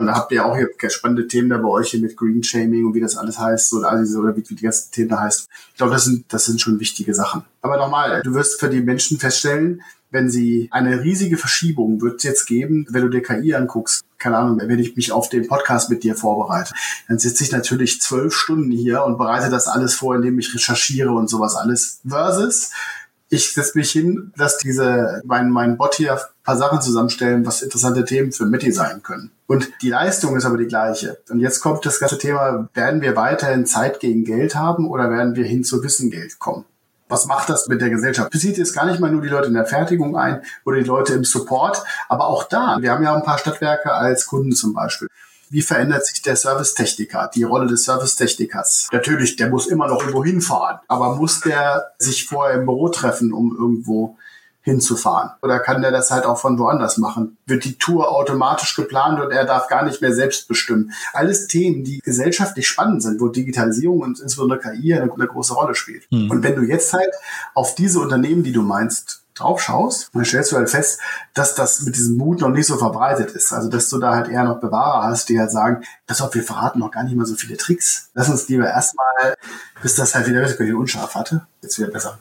Und da habt ihr auch hier spannende Themen da bei euch hier mit Green Shaming und wie das alles heißt oder, all diese, oder wie, wie die ganzen Themen da heißt. Ich glaube, das sind, das sind schon wichtige Sachen. Aber nochmal, du wirst für die Menschen feststellen, wenn sie eine riesige Verschiebung wird es jetzt geben, wenn du dir KI anguckst, keine Ahnung, wenn ich mich auf den Podcast mit dir vorbereite, dann sitze ich natürlich zwölf Stunden hier und bereite das alles vor, indem ich recherchiere und sowas alles. Versus ich setze mich hin, dass diese, mein, mein Bot hier ein paar Sachen zusammenstellen, was interessante Themen für Meti sein können. Und die Leistung ist aber die gleiche. Und jetzt kommt das ganze Thema, werden wir weiterhin Zeit gegen Geld haben oder werden wir hin zu Wissengeld kommen? Was macht das mit der Gesellschaft? Bezieht jetzt gar nicht mal nur die Leute in der Fertigung ein oder die Leute im Support, aber auch da. Wir haben ja ein paar Stadtwerke als Kunden zum Beispiel wie verändert sich der Servicetechniker, die Rolle des Servicetechnikers. Natürlich, der muss immer noch irgendwo hinfahren, aber muss der sich vorher im Büro treffen, um irgendwo hinzufahren? Oder kann der das halt auch von woanders machen? Wird die Tour automatisch geplant und er darf gar nicht mehr selbst bestimmen? Alles Themen, die gesellschaftlich spannend sind, wo Digitalisierung und insbesondere KI eine, eine große Rolle spielt. Mhm. Und wenn du jetzt halt auf diese Unternehmen, die du meinst, drauf schaust, dann stellst du halt fest, dass das mit diesem Mut noch nicht so verbreitet ist. Also, dass du da halt eher noch Bewahrer hast, die halt sagen, pass auf, wir verraten noch gar nicht mal so viele Tricks. Lass uns lieber erstmal, bis das halt wieder wirklich unscharf hatte. Jetzt wieder besser.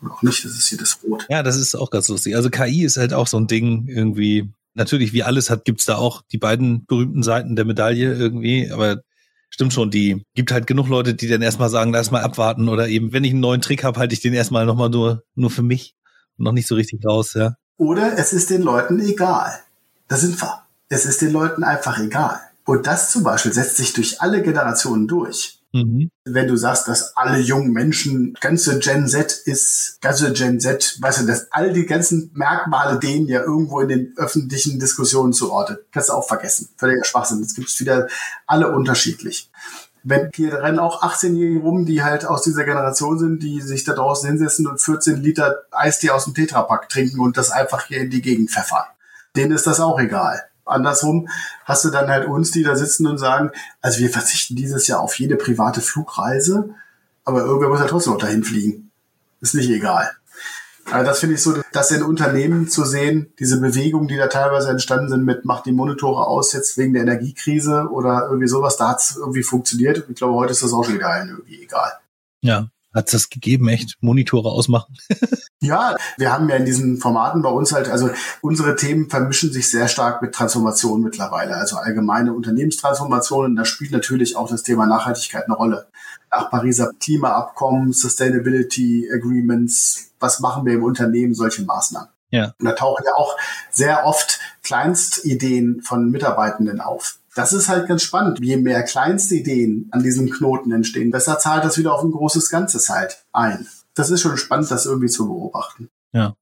Und auch nicht, das ist hier das Rot. Ja, das ist auch ganz lustig. Also KI ist halt auch so ein Ding irgendwie. Natürlich, wie alles hat, gibt's da auch die beiden berühmten Seiten der Medaille irgendwie, aber stimmt schon, die gibt halt genug Leute, die dann erstmal sagen, lass mal abwarten oder eben, wenn ich einen neuen Trick habe, halte ich den erstmal nochmal nur, nur für mich noch nicht so richtig raus, ja. Oder es ist den Leuten egal. Da sind wir. Es ist den Leuten einfach egal. Und das zum Beispiel setzt sich durch alle Generationen durch. Mhm. Wenn du sagst, dass alle jungen Menschen, ganze Gen Z ist, ganze Gen Z, weißt du, dass all die ganzen Merkmale denen ja irgendwo in den öffentlichen Diskussionen zuordnet. Kannst du auch vergessen. Völliger Schwachsinn. Es gibt wieder alle unterschiedlich wenn hier rennen auch 18-Jährige rum, die halt aus dieser Generation sind, die sich da draußen hinsetzen und 14 Liter Eistee aus dem Tetrapack trinken und das einfach hier in die Gegend pfeffern. Denen ist das auch egal. Andersrum hast du dann halt uns, die da sitzen und sagen, also wir verzichten dieses Jahr auf jede private Flugreise, aber irgendwer muss ja trotzdem noch dahin fliegen. Ist nicht egal. Also das finde ich so, dass in Unternehmen zu sehen, diese Bewegungen, die da teilweise entstanden sind mit macht die Monitore aus jetzt wegen der Energiekrise oder irgendwie sowas, da hat es irgendwie funktioniert. Ich glaube, heute ist das auch schon wieder irgendwie egal. Ja, hat es das gegeben, echt? Monitore ausmachen? ja, wir haben ja in diesen Formaten bei uns halt, also unsere Themen vermischen sich sehr stark mit Transformation mittlerweile, also allgemeine Unternehmenstransformationen. Da spielt natürlich auch das Thema Nachhaltigkeit eine Rolle. Nach Pariser Klimaabkommen, Sustainability Agreements, was machen wir im Unternehmen, solche Maßnahmen. Ja. Und da tauchen ja auch sehr oft Kleinstideen von Mitarbeitenden auf. Das ist halt ganz spannend. Je mehr Kleinstideen an diesem Knoten entstehen, besser zahlt das wieder auf ein großes Ganzes halt ein. Das ist schon spannend, das irgendwie zu beobachten. Ja.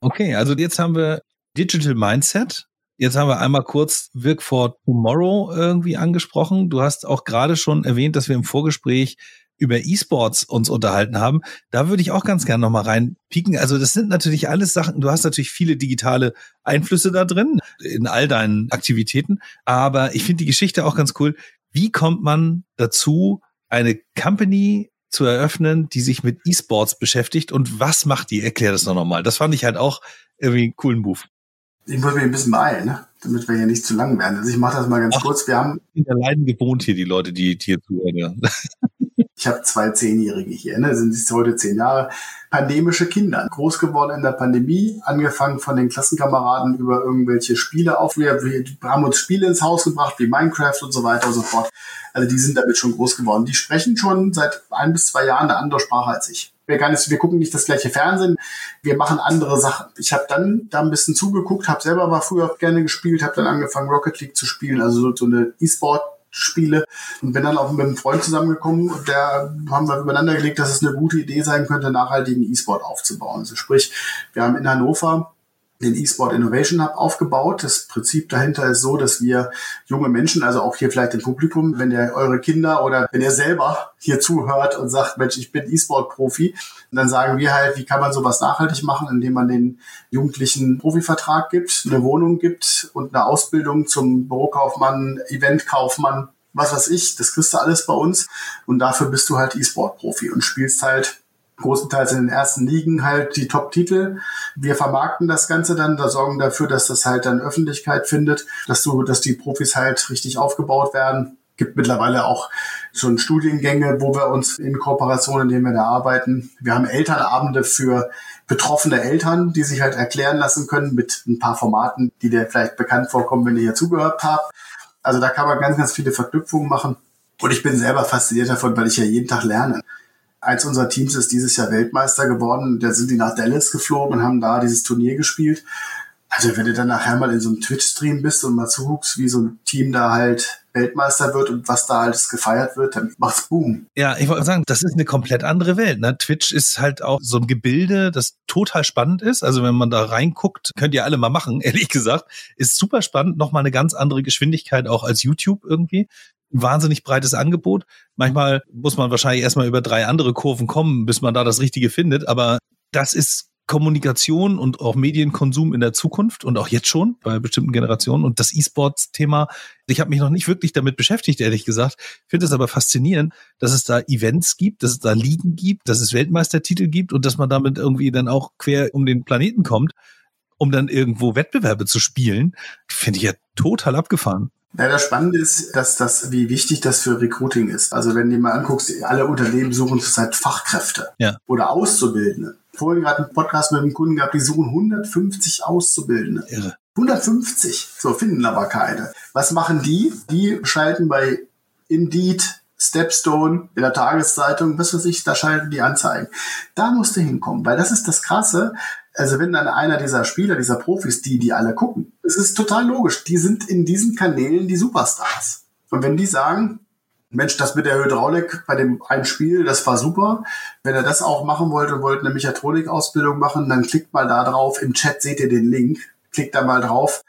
Okay, also jetzt haben wir Digital Mindset. Jetzt haben wir einmal kurz Work for Tomorrow irgendwie angesprochen. Du hast auch gerade schon erwähnt, dass wir im Vorgespräch über E-Sports uns unterhalten haben, da würde ich auch ganz gerne nochmal reinpieken. Also das sind natürlich alles Sachen, du hast natürlich viele digitale Einflüsse da drin in all deinen Aktivitäten, aber ich finde die Geschichte auch ganz cool. Wie kommt man dazu, eine Company zu eröffnen, die sich mit E-Sports beschäftigt. Und was macht die? Erklär das doch nochmal. Das fand ich halt auch irgendwie einen coolen Move. Ich muss mich ein bisschen beeilen, ne? damit wir hier nicht zu lang werden. Also ich mache das mal ganz Ach, kurz. Wir haben in der Leiden gewohnt hier die Leute, die, die hier zuhören. Ich habe zwei Zehnjährige hier, ne? sind jetzt heute zehn Jahre. Pandemische Kinder, groß geworden in der Pandemie, angefangen von den Klassenkameraden über irgendwelche Spiele auf. Wir, wir haben uns Spiele ins Haus gebracht, wie Minecraft und so weiter und so fort. Also die sind damit schon groß geworden. Die sprechen schon seit ein bis zwei Jahren eine andere Sprache als ich wir, gar nicht, wir gucken nicht das gleiche Fernsehen, wir machen andere Sachen. Ich habe dann da ein bisschen zugeguckt, habe selber mal früher gerne gespielt, habe dann angefangen Rocket League zu spielen, also so, so eine E-Sport Spiele und bin dann auch mit einem Freund zusammengekommen und der haben wir übereinander gelegt, dass es eine gute Idee sein könnte, nachhaltigen E-Sport aufzubauen. Also sprich, wir haben in Hannover den eSport Innovation Hub aufgebaut. Das Prinzip dahinter ist so, dass wir junge Menschen, also auch hier vielleicht im Publikum, wenn ihr eure Kinder oder wenn ihr selber hier zuhört und sagt, Mensch, ich bin E-Sport-Profi, dann sagen wir halt, wie kann man sowas nachhaltig machen, indem man den Jugendlichen Profivertrag gibt, eine Wohnung gibt und eine Ausbildung zum Bürokaufmann, Eventkaufmann, was weiß ich, das kriegst du alles bei uns und dafür bist du halt E-Sport-Profi und spielst halt großenteils in den ersten Ligen halt die Top-Titel. Wir vermarkten das Ganze dann, da sorgen dafür, dass das halt dann Öffentlichkeit findet, dass du, dass die Profis halt richtig aufgebaut werden. Gibt mittlerweile auch schon Studiengänge, wo wir uns in Kooperation, in denen wir da arbeiten. Wir haben Elternabende für betroffene Eltern, die sich halt erklären lassen können mit ein paar Formaten, die dir vielleicht bekannt vorkommen, wenn ihr hier zugehört habt. Also da kann man ganz, ganz viele Verknüpfungen machen. Und ich bin selber fasziniert davon, weil ich ja jeden Tag lerne. Eins unserer Teams ist dieses Jahr Weltmeister geworden. Da sind die nach Dallas geflogen und haben da dieses Turnier gespielt. Also wenn du dann nachher mal in so einem Twitch-Stream bist und mal zuguckst, wie so ein Team da halt Weltmeister wird und was da alles gefeiert wird, dann macht's Boom. Ja, ich wollte sagen, das ist eine komplett andere Welt. Ne? Twitch ist halt auch so ein Gebilde, das total spannend ist. Also wenn man da reinguckt, könnt ihr alle mal machen, ehrlich gesagt. Ist super spannend, nochmal eine ganz andere Geschwindigkeit auch als YouTube irgendwie wahnsinnig breites Angebot. Manchmal muss man wahrscheinlich erstmal über drei andere Kurven kommen, bis man da das Richtige findet. Aber das ist Kommunikation und auch Medienkonsum in der Zukunft und auch jetzt schon bei bestimmten Generationen. Und das E-Sports-Thema, ich habe mich noch nicht wirklich damit beschäftigt, ehrlich gesagt. Finde es aber faszinierend, dass es da Events gibt, dass es da Ligen gibt, dass es Weltmeistertitel gibt und dass man damit irgendwie dann auch quer um den Planeten kommt, um dann irgendwo Wettbewerbe zu spielen. Finde ich ja total abgefahren. Ja, das Spannende ist, dass das, wie wichtig das für Recruiting ist. Also wenn du mal anguckst, alle Unternehmen suchen zurzeit Fachkräfte ja. oder Auszubildende. Vorhin gerade einen Podcast mit einem Kunden gehabt, die suchen 150 Auszubildende. Irre. 150. So, finden aber keine. Was machen die? Die schalten bei Indeed, Stepstone, in der Tageszeitung, was weiß ich, da schalten die Anzeigen. Da musst du hinkommen, weil das ist das Krasse also wenn dann einer dieser Spieler, dieser Profis, die die alle gucken, es ist total logisch, die sind in diesen Kanälen die Superstars. Und wenn die sagen, Mensch, das mit der Hydraulik bei dem einen Spiel, das war super. Wenn er das auch machen wollte und wollte eine Mechatronik-Ausbildung machen, dann klickt mal da drauf. Im Chat seht ihr den Link. Klickt da mal drauf.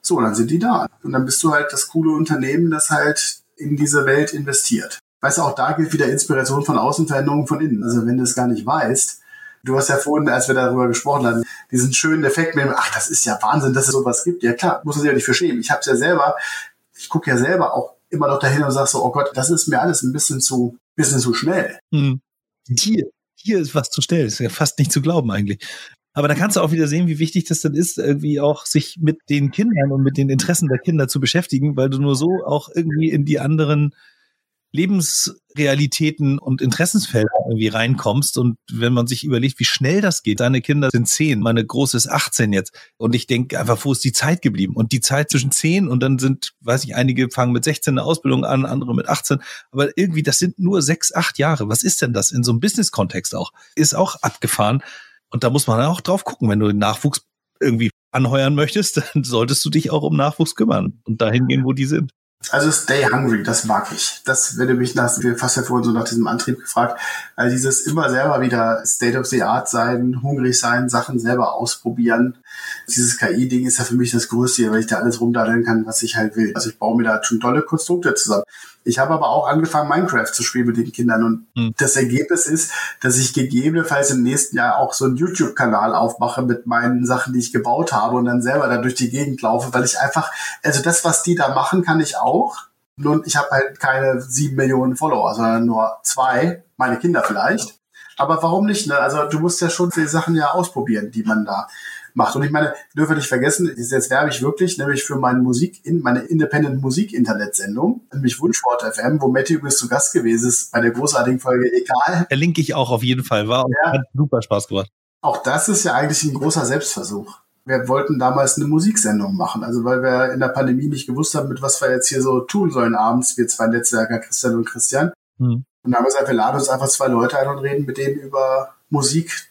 So, dann sind die da. Und dann bist du halt das coole Unternehmen, das halt in diese Welt investiert. Weißt du, auch da gilt wieder Inspiration von außen, Veränderung von innen. Also wenn du es gar nicht weißt, Du hast ja vorhin, als wir darüber gesprochen haben, diesen schönen Effekt mit dem, ach, das ist ja Wahnsinn, dass es sowas gibt. Ja klar, muss man sich ja nicht für schämen. Ich habe es ja selber, ich gucke ja selber auch immer noch dahin und sage so, oh Gott, das ist mir alles ein bisschen zu, bisschen zu schnell. Hm. Hier, hier ist was zu schnell. Ist ja fast nicht zu glauben eigentlich. Aber da kannst du auch wieder sehen, wie wichtig das dann ist, irgendwie auch sich mit den Kindern und mit den Interessen der Kinder zu beschäftigen, weil du nur so auch irgendwie in die anderen Lebensrealitäten und Interessensfelder irgendwie reinkommst. Und wenn man sich überlegt, wie schnell das geht, deine Kinder sind zehn, meine Große ist 18 jetzt. Und ich denke einfach, wo ist die Zeit geblieben? Und die Zeit zwischen zehn und dann sind, weiß ich, einige fangen mit 16 eine Ausbildung an, andere mit 18. Aber irgendwie, das sind nur sechs, acht Jahre. Was ist denn das in so einem Business-Kontext auch? Ist auch abgefahren. Und da muss man auch drauf gucken, wenn du den Nachwuchs irgendwie anheuern möchtest, dann solltest du dich auch um Nachwuchs kümmern und dahin gehen, wo die sind. Also Stay Hungry, das mag ich. Das, wenn du mich nach, fast ja vorhin so nach diesem Antrieb gefragt, also dieses immer selber wieder State of the Art sein, hungrig sein, Sachen selber ausprobieren. Dieses KI-Ding ist ja für mich das Größte, weil ich da alles rumdaddeln kann, was ich halt will. Also ich baue mir da schon tolle Konstrukte zusammen. Ich habe aber auch angefangen, Minecraft zu spielen mit den Kindern und mhm. das Ergebnis ist, dass ich gegebenenfalls im nächsten Jahr auch so einen YouTube-Kanal aufmache mit meinen Sachen, die ich gebaut habe und dann selber da durch die Gegend laufe, weil ich einfach, also das, was die da machen, kann ich auch. Nun, ich habe halt keine sieben Millionen Follower, sondern nur zwei, meine Kinder vielleicht. Aber warum nicht? Ne? Also du musst ja schon die Sachen ja ausprobieren, die man da macht. Und ich meine, dürfen nicht vergessen, jetzt werbe ich wirklich, nämlich für meine Musik, in meine Independent Musik Internetsendung, nämlich Wunschwort FM, wo Matthew übrigens zu Gast gewesen ist bei der großartigen Folge Egal. Verlinke ich auch auf jeden Fall, war ja. hat super Spaß gemacht. Auch das ist ja eigentlich ein großer Selbstversuch. Wir wollten damals eine Musiksendung machen, also weil wir in der Pandemie nicht gewusst haben, mit was wir jetzt hier so tun sollen abends, wir zwei Netzwerker, Christian und Christian. Hm. Und dann haben wir gesagt, wir laden uns einfach zwei Leute ein und reden mit denen über Musik,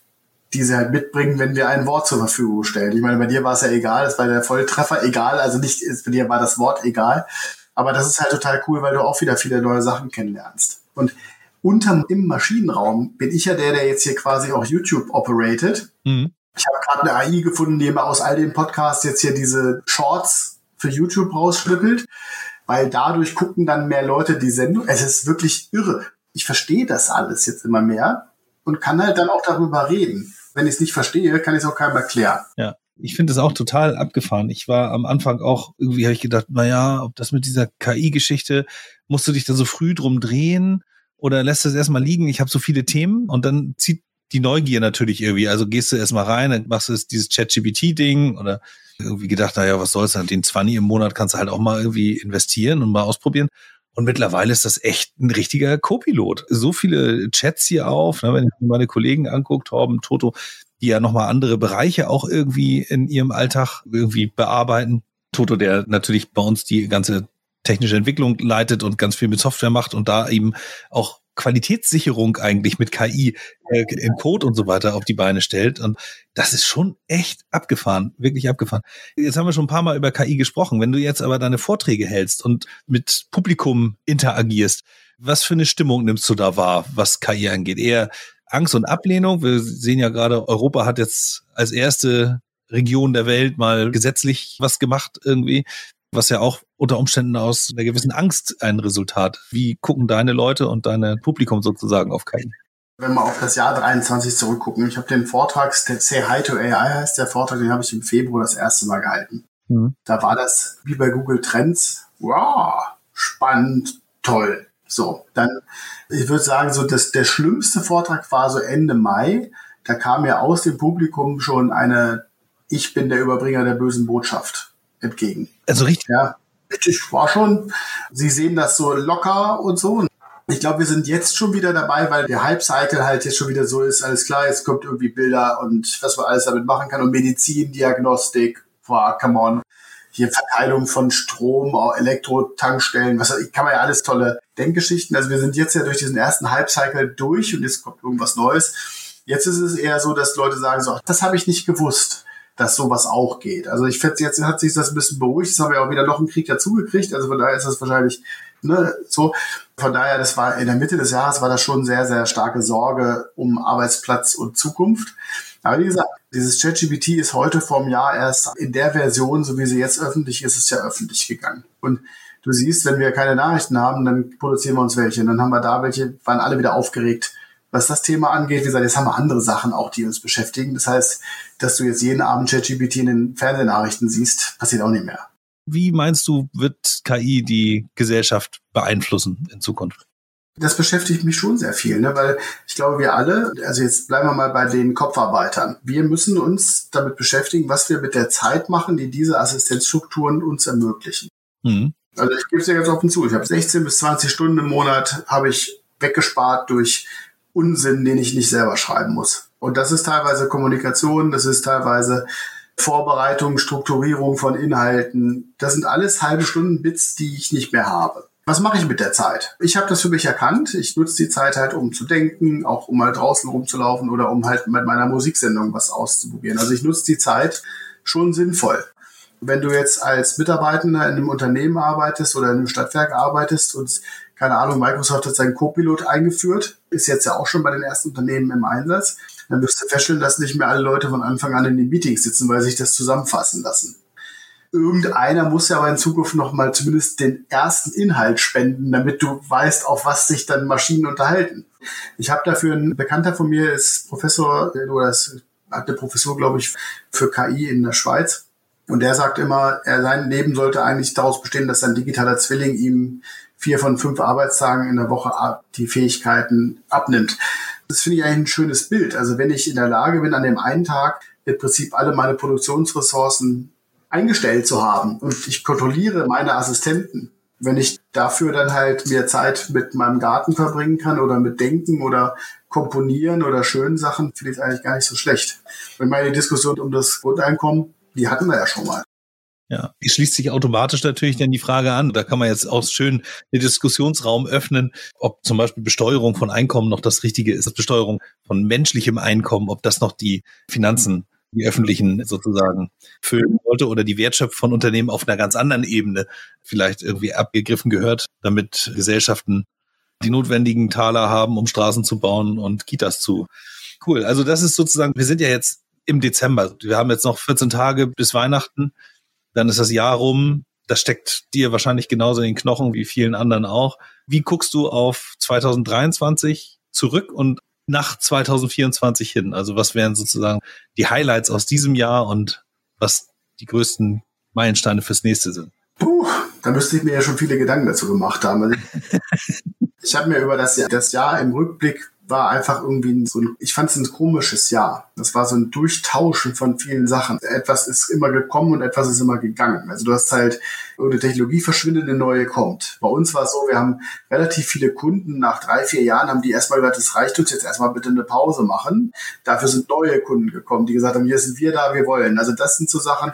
die sie halt mitbringen, wenn wir ein Wort zur Verfügung stellen. Ich meine, bei dir war es ja egal, es war der Volltreffer egal, also nicht, bei dir war das Wort egal. Aber das ist halt total cool, weil du auch wieder viele neue Sachen kennenlernst. Und unterm im Maschinenraum bin ich ja der, der jetzt hier quasi auch YouTube operated. Mhm. Ich habe gerade eine AI gefunden, die mir aus all den Podcasts jetzt hier diese Shorts für YouTube rausschnippelt, weil dadurch gucken dann mehr Leute die Sendung. Es ist wirklich irre. Ich verstehe das alles jetzt immer mehr und kann halt dann auch darüber reden wenn ich es nicht verstehe, kann ich es auch keinem erklären. Ja. Ich finde es auch total abgefahren. Ich war am Anfang auch, irgendwie habe ich gedacht, naja, ob das mit dieser KI-Geschichte, musst du dich da so früh drum drehen oder lässt es erstmal liegen? Ich habe so viele Themen und dann zieht die Neugier natürlich irgendwie. Also gehst du erstmal rein, dann machst du dieses Chat-GBT-Ding oder irgendwie gedacht, naja, was soll's? Den 20 im Monat kannst du halt auch mal irgendwie investieren und mal ausprobieren. Und mittlerweile ist das echt ein richtiger Co-Pilot. So viele Chats hier auf, ne, wenn ich meine Kollegen angucke, Torben, Toto, die ja nochmal andere Bereiche auch irgendwie in ihrem Alltag irgendwie bearbeiten. Toto, der natürlich bei uns die ganze technische Entwicklung leitet und ganz viel mit Software macht und da eben auch Qualitätssicherung eigentlich mit KI äh, im Code und so weiter auf die Beine stellt. Und das ist schon echt abgefahren, wirklich abgefahren. Jetzt haben wir schon ein paar Mal über KI gesprochen. Wenn du jetzt aber deine Vorträge hältst und mit Publikum interagierst, was für eine Stimmung nimmst du da wahr, was KI angeht? Eher Angst und Ablehnung. Wir sehen ja gerade, Europa hat jetzt als erste Region der Welt mal gesetzlich was gemacht irgendwie was ja auch unter Umständen aus einer gewissen Angst ein Resultat. Wie gucken deine Leute und deine Publikum sozusagen auf KI? Wenn wir auf das Jahr 23 zurückgucken, ich habe den Vortrag, Say Hi to AI heißt der Vortrag, den habe ich im Februar das erste Mal gehalten. Mhm. Da war das wie bei Google Trends, wow, spannend, toll. So, dann, ich würde sagen, so dass der schlimmste Vortrag war so Ende Mai. Da kam ja aus dem Publikum schon eine Ich bin der Überbringer der bösen Botschaft entgegen. Also richtig. Ja, richtig war schon. Sie sehen das so locker und so. Ich glaube, wir sind jetzt schon wieder dabei, weil der Hype-Cycle halt jetzt schon wieder so ist. Alles klar, jetzt kommt irgendwie Bilder und was man alles damit machen kann und Medizin, Diagnostik, wow, come on. Hier Verteilung von Strom, Elektrotankstellen, was kann man ja alles tolle Denkgeschichten. Also wir sind jetzt ja durch diesen ersten Hype-Cycle durch und jetzt kommt irgendwas Neues. Jetzt ist es eher so, dass Leute sagen so, das habe ich nicht gewusst dass sowas auch geht. Also ich finde, jetzt hat sich das ein bisschen beruhigt. Jetzt haben wir auch wieder noch einen Krieg dazugekriegt. Also von daher ist das wahrscheinlich ne, so. Von daher, das war in der Mitte des Jahres war das schon sehr, sehr starke Sorge um Arbeitsplatz und Zukunft. Aber wie gesagt, dieses ChatGPT ist heute vom Jahr erst in der Version, so wie sie jetzt öffentlich ist, ist ja öffentlich gegangen. Und du siehst, wenn wir keine Nachrichten haben, dann produzieren wir uns welche. Und dann haben wir da welche, waren alle wieder aufgeregt was das Thema angeht. Wie gesagt, jetzt haben wir andere Sachen auch, die uns beschäftigen. Das heißt, dass du jetzt jeden Abend ChatGPT in den Fernsehnachrichten siehst, passiert auch nicht mehr. Wie meinst du, wird KI die Gesellschaft beeinflussen in Zukunft? Das beschäftigt mich schon sehr viel, ne? weil ich glaube, wir alle, also jetzt bleiben wir mal bei den Kopfarbeitern. Wir müssen uns damit beschäftigen, was wir mit der Zeit machen, die diese Assistenzstrukturen uns ermöglichen. Mhm. Also ich gebe es dir ganz offen zu. Ich habe 16 bis 20 Stunden im Monat habe ich weggespart durch Unsinn, den ich nicht selber schreiben muss. Und das ist teilweise Kommunikation, das ist teilweise Vorbereitung, Strukturierung von Inhalten. Das sind alles halbe Stunden Bits, die ich nicht mehr habe. Was mache ich mit der Zeit? Ich habe das für mich erkannt. Ich nutze die Zeit halt, um zu denken, auch um mal draußen rumzulaufen oder um halt mit meiner Musiksendung was auszuprobieren. Also ich nutze die Zeit schon sinnvoll. Wenn du jetzt als Mitarbeitender in einem Unternehmen arbeitest oder in einem Stadtwerk arbeitest und keine Ahnung, Microsoft hat seinen Copilot eingeführt, ist jetzt ja auch schon bei den ersten Unternehmen im Einsatz. Dann wirst du feststellen, dass nicht mehr alle Leute von Anfang an in den Meetings sitzen, weil sich das zusammenfassen lassen. Irgendeiner muss ja aber in Zukunft noch mal zumindest den ersten Inhalt spenden, damit du weißt, auf was sich dann Maschinen unterhalten. Ich habe dafür ein Bekannter von mir, ist Professor oder ist, hat eine Professur, glaube ich, für KI in der Schweiz. Und der sagt immer, er, sein Leben sollte eigentlich daraus bestehen, dass sein digitaler Zwilling ihm vier von fünf Arbeitstagen in der Woche die Fähigkeiten abnimmt. Das finde ich eigentlich ein schönes Bild. Also wenn ich in der Lage bin, an dem einen Tag im Prinzip alle meine Produktionsressourcen eingestellt zu haben und ich kontrolliere meine Assistenten, wenn ich dafür dann halt mehr Zeit mit meinem Garten verbringen kann oder mit Denken oder Komponieren oder schönen Sachen, finde ich eigentlich gar nicht so schlecht. Wenn meine Diskussion um das Grundeinkommen, die hatten wir ja schon mal. Ja, die schließt sich automatisch natürlich dann die Frage an. Da kann man jetzt auch schön den Diskussionsraum öffnen, ob zum Beispiel Besteuerung von Einkommen noch das Richtige ist, Besteuerung von menschlichem Einkommen, ob das noch die Finanzen, die öffentlichen sozusagen füllen sollte oder die Wertschöpfung von Unternehmen auf einer ganz anderen Ebene vielleicht irgendwie abgegriffen gehört, damit Gesellschaften die notwendigen Taler haben, um Straßen zu bauen und Kitas zu. Cool. Also das ist sozusagen, wir sind ja jetzt im Dezember. Wir haben jetzt noch 14 Tage bis Weihnachten dann ist das Jahr rum. Das steckt dir wahrscheinlich genauso in den Knochen wie vielen anderen auch. Wie guckst du auf 2023 zurück und nach 2024 hin? Also was wären sozusagen die Highlights aus diesem Jahr und was die größten Meilensteine fürs nächste sind? Puh, da müsste ich mir ja schon viele Gedanken dazu gemacht haben. Also ich habe mir über das das Jahr im Rückblick war einfach irgendwie so ein, ich fand es ein komisches Jahr. Das war so ein Durchtauschen von vielen Sachen. Etwas ist immer gekommen und etwas ist immer gegangen. Also du hast halt irgendeine Technologie verschwindet, eine neue kommt. Bei uns war es so, wir haben relativ viele Kunden, nach drei, vier Jahren haben die erstmal gesagt, es reicht uns jetzt erstmal bitte eine Pause machen. Dafür sind neue Kunden gekommen, die gesagt haben, hier sind wir da, wir wollen. Also das sind so Sachen,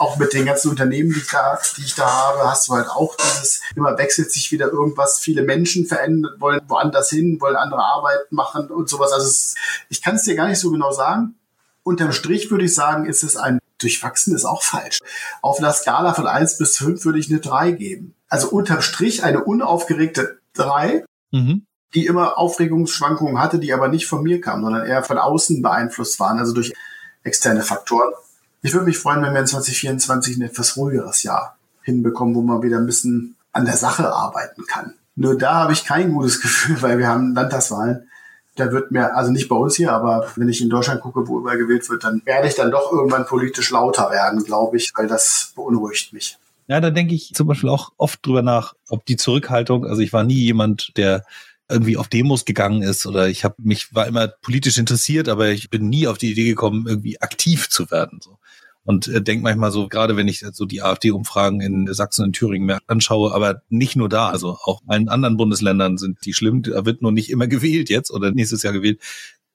auch mit den ganzen Unternehmen, die ich da, die ich da habe, hast du halt auch dieses, immer wechselt sich wieder irgendwas. Viele Menschen verändern, wollen woanders hin, wollen andere Arbeit machen und sowas. Also es, ich kann es dir gar nicht so genau sagen. Unterm Strich würde ich sagen, ist es ein durchwachsen ist auch falsch. Auf einer Skala von eins bis fünf würde ich eine drei geben. Also unterm Strich eine unaufgeregte drei, mhm. die immer Aufregungsschwankungen hatte, die aber nicht von mir kamen, sondern eher von außen beeinflusst waren, also durch externe Faktoren. Ich würde mich freuen, wenn wir in 2024 ein etwas ruhigeres Jahr hinbekommen, wo man wieder ein bisschen an der Sache arbeiten kann. Nur da habe ich kein gutes Gefühl, weil wir haben Landtagswahlen. Da wird mir, also nicht bei uns hier, aber wenn ich in Deutschland gucke, wo überall gewählt wird, dann werde ich dann doch irgendwann politisch lauter werden, glaube ich, weil das beunruhigt mich. Ja, da denke ich zum Beispiel auch oft drüber nach, ob die Zurückhaltung, also ich war nie jemand, der irgendwie auf Demos gegangen ist oder ich habe mich war immer politisch interessiert, aber ich bin nie auf die Idee gekommen, irgendwie aktiv zu werden. So. Und äh, denke manchmal so, gerade wenn ich so die AfD-Umfragen in Sachsen und Thüringen mir anschaue, aber nicht nur da, also auch in anderen Bundesländern sind die schlimm, da wird nur nicht immer gewählt jetzt oder nächstes Jahr gewählt,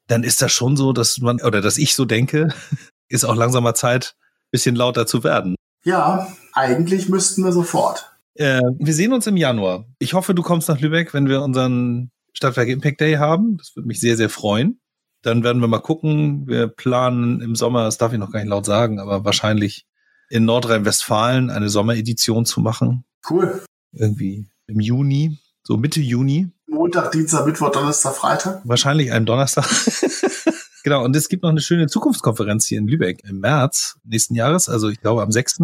dann ist das schon so, dass man, oder dass ich so denke, ist auch langsamer Zeit, bisschen lauter zu werden. Ja, eigentlich müssten wir sofort. Äh, wir sehen uns im Januar. Ich hoffe, du kommst nach Lübeck, wenn wir unseren Stadtwerke Impact Day haben. Das würde mich sehr, sehr freuen. Dann werden wir mal gucken. Wir planen im Sommer, das darf ich noch gar nicht laut sagen, aber wahrscheinlich in Nordrhein-Westfalen eine Sommeredition zu machen. Cool. Irgendwie im Juni, so Mitte Juni. Montag, Dienstag, Mittwoch, Donnerstag, Freitag. Wahrscheinlich einen Donnerstag. genau. Und es gibt noch eine schöne Zukunftskonferenz hier in Lübeck im März nächsten Jahres, also ich glaube am 6.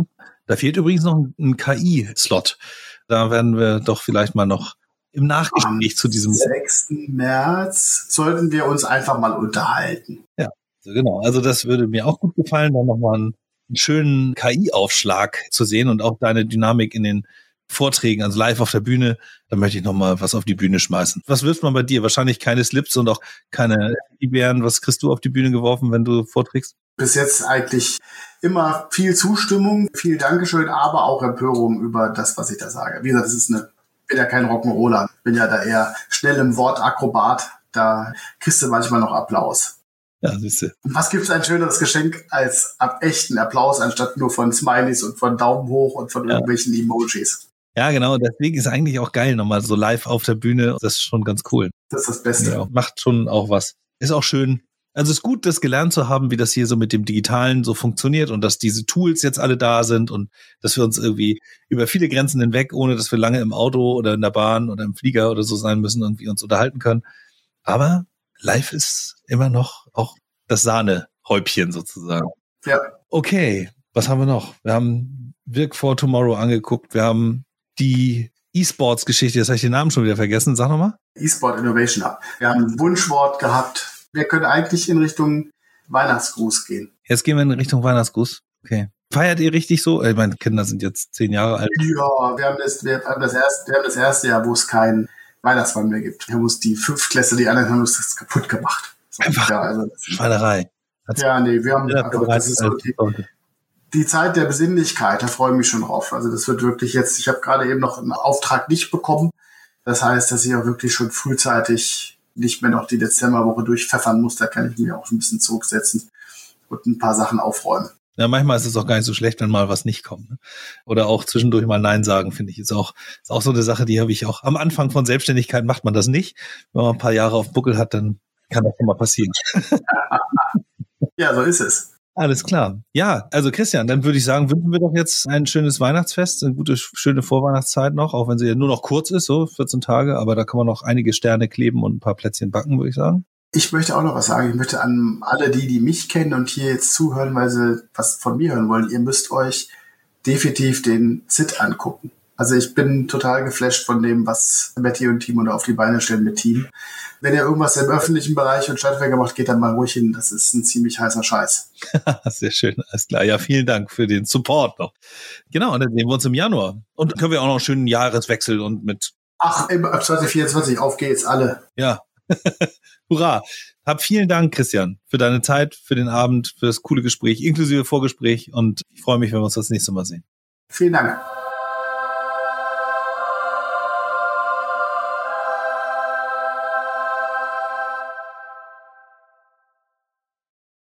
Da fehlt übrigens noch ein KI-Slot. Da werden wir doch vielleicht mal noch im Nachgespräch Am zu diesem 6. März sollten wir uns einfach mal unterhalten. Ja, genau. Also das würde mir auch gut gefallen, da nochmal einen, einen schönen KI-Aufschlag zu sehen und auch deine Dynamik in den Vorträgen, also live auf der Bühne, da möchte ich nochmal was auf die Bühne schmeißen. Was wirft man bei dir? Wahrscheinlich keine Slips und auch keine Ibären. Was kriegst du auf die Bühne geworfen, wenn du vorträgst? Bis jetzt eigentlich immer viel Zustimmung, viel Dankeschön, aber auch Empörung über das, was ich da sage. Wie gesagt, das ist eine, ich bin ja kein Rock'n'Roller, bin ja da eher schnell im Wort Akrobat, da kriegst du manchmal noch Applaus. Ja, siehst du. Und was gibt es ein schöneres Geschenk als ab echten Applaus, anstatt nur von Smileys und von Daumen hoch und von ja. irgendwelchen Emojis? Ja, genau. Deswegen ist eigentlich auch geil, nochmal so live auf der Bühne. Das ist schon ganz cool. Das ist das Beste. Ja, macht schon auch was. Ist auch schön, also es ist gut, das gelernt zu haben, wie das hier so mit dem Digitalen so funktioniert und dass diese Tools jetzt alle da sind und dass wir uns irgendwie über viele Grenzen hinweg, ohne dass wir lange im Auto oder in der Bahn oder im Flieger oder so sein müssen, irgendwie uns unterhalten können. Aber live ist immer noch auch das Sahnehäubchen sozusagen. Ja. Okay, was haben wir noch? Wir haben Wirk for Tomorrow angeguckt. Wir haben die E-Sports-Geschichte, jetzt habe ich den Namen schon wieder vergessen. Sag nochmal. E-Sport Innovation Hub. Wir haben ein Wunschwort gehabt wir können eigentlich in Richtung Weihnachtsgruß gehen. Jetzt gehen wir in Richtung Weihnachtsgruß. Okay. Feiert ihr richtig so? Ich meine, Kinder sind jetzt zehn Jahre alt. Ja, wir haben das, wir haben das, erste, wir haben das erste Jahr, wo es keinen Weihnachtsmann mehr gibt. Wir haben uns die Fünftklässler, die anderen haben uns das kaputt gemacht. So, Einfach ja, also Schweinerei. Ja, nee, wir haben ja, einfach, das ist so die, die Zeit der Besinnlichkeit, da freue ich mich schon drauf. Also das wird wirklich jetzt, ich habe gerade eben noch einen Auftrag nicht bekommen. Das heißt, dass ich auch wirklich schon frühzeitig nicht mehr noch die Dezemberwoche durchpfeffern muss. Da kann ich mich auch ein bisschen zurücksetzen und ein paar Sachen aufräumen. Ja, manchmal ist es auch gar nicht so schlecht, wenn mal was nicht kommt. Ne? Oder auch zwischendurch mal Nein sagen, finde ich, ist auch, ist auch so eine Sache, die habe ich auch am Anfang von Selbstständigkeit macht man das nicht. Wenn man ein paar Jahre auf Buckel hat, dann kann das schon mal passieren. ja, so ist es. Alles klar. Ja, also Christian, dann würde ich sagen, wünschen wir doch jetzt ein schönes Weihnachtsfest, eine gute, schöne Vorweihnachtszeit noch, auch wenn sie ja nur noch kurz ist, so 14 Tage, aber da kann man noch einige Sterne kleben und ein paar Plätzchen backen, würde ich sagen. Ich möchte auch noch was sagen. Ich möchte an alle die, die mich kennen und hier jetzt zuhören, weil sie was von mir hören wollen, ihr müsst euch definitiv den Sit angucken. Also ich bin total geflasht von dem, was Betty und Timo da auf die Beine stellen mit Team. Wenn ihr irgendwas im öffentlichen Bereich und Stadtwerke macht, geht dann mal ruhig hin. Das ist ein ziemlich heißer Scheiß. Sehr schön, alles klar. Ja, vielen Dank für den Support noch. Genau, und dann sehen wir uns im Januar. Und können wir auch noch einen schönen Jahreswechsel und mit. Ach, ab 2024, auf geht's, alle. Ja. Hurra. Hab vielen Dank, Christian, für deine Zeit, für den Abend, für das coole Gespräch, inklusive Vorgespräch. Und ich freue mich, wenn wir uns das nächste Mal sehen. Vielen Dank.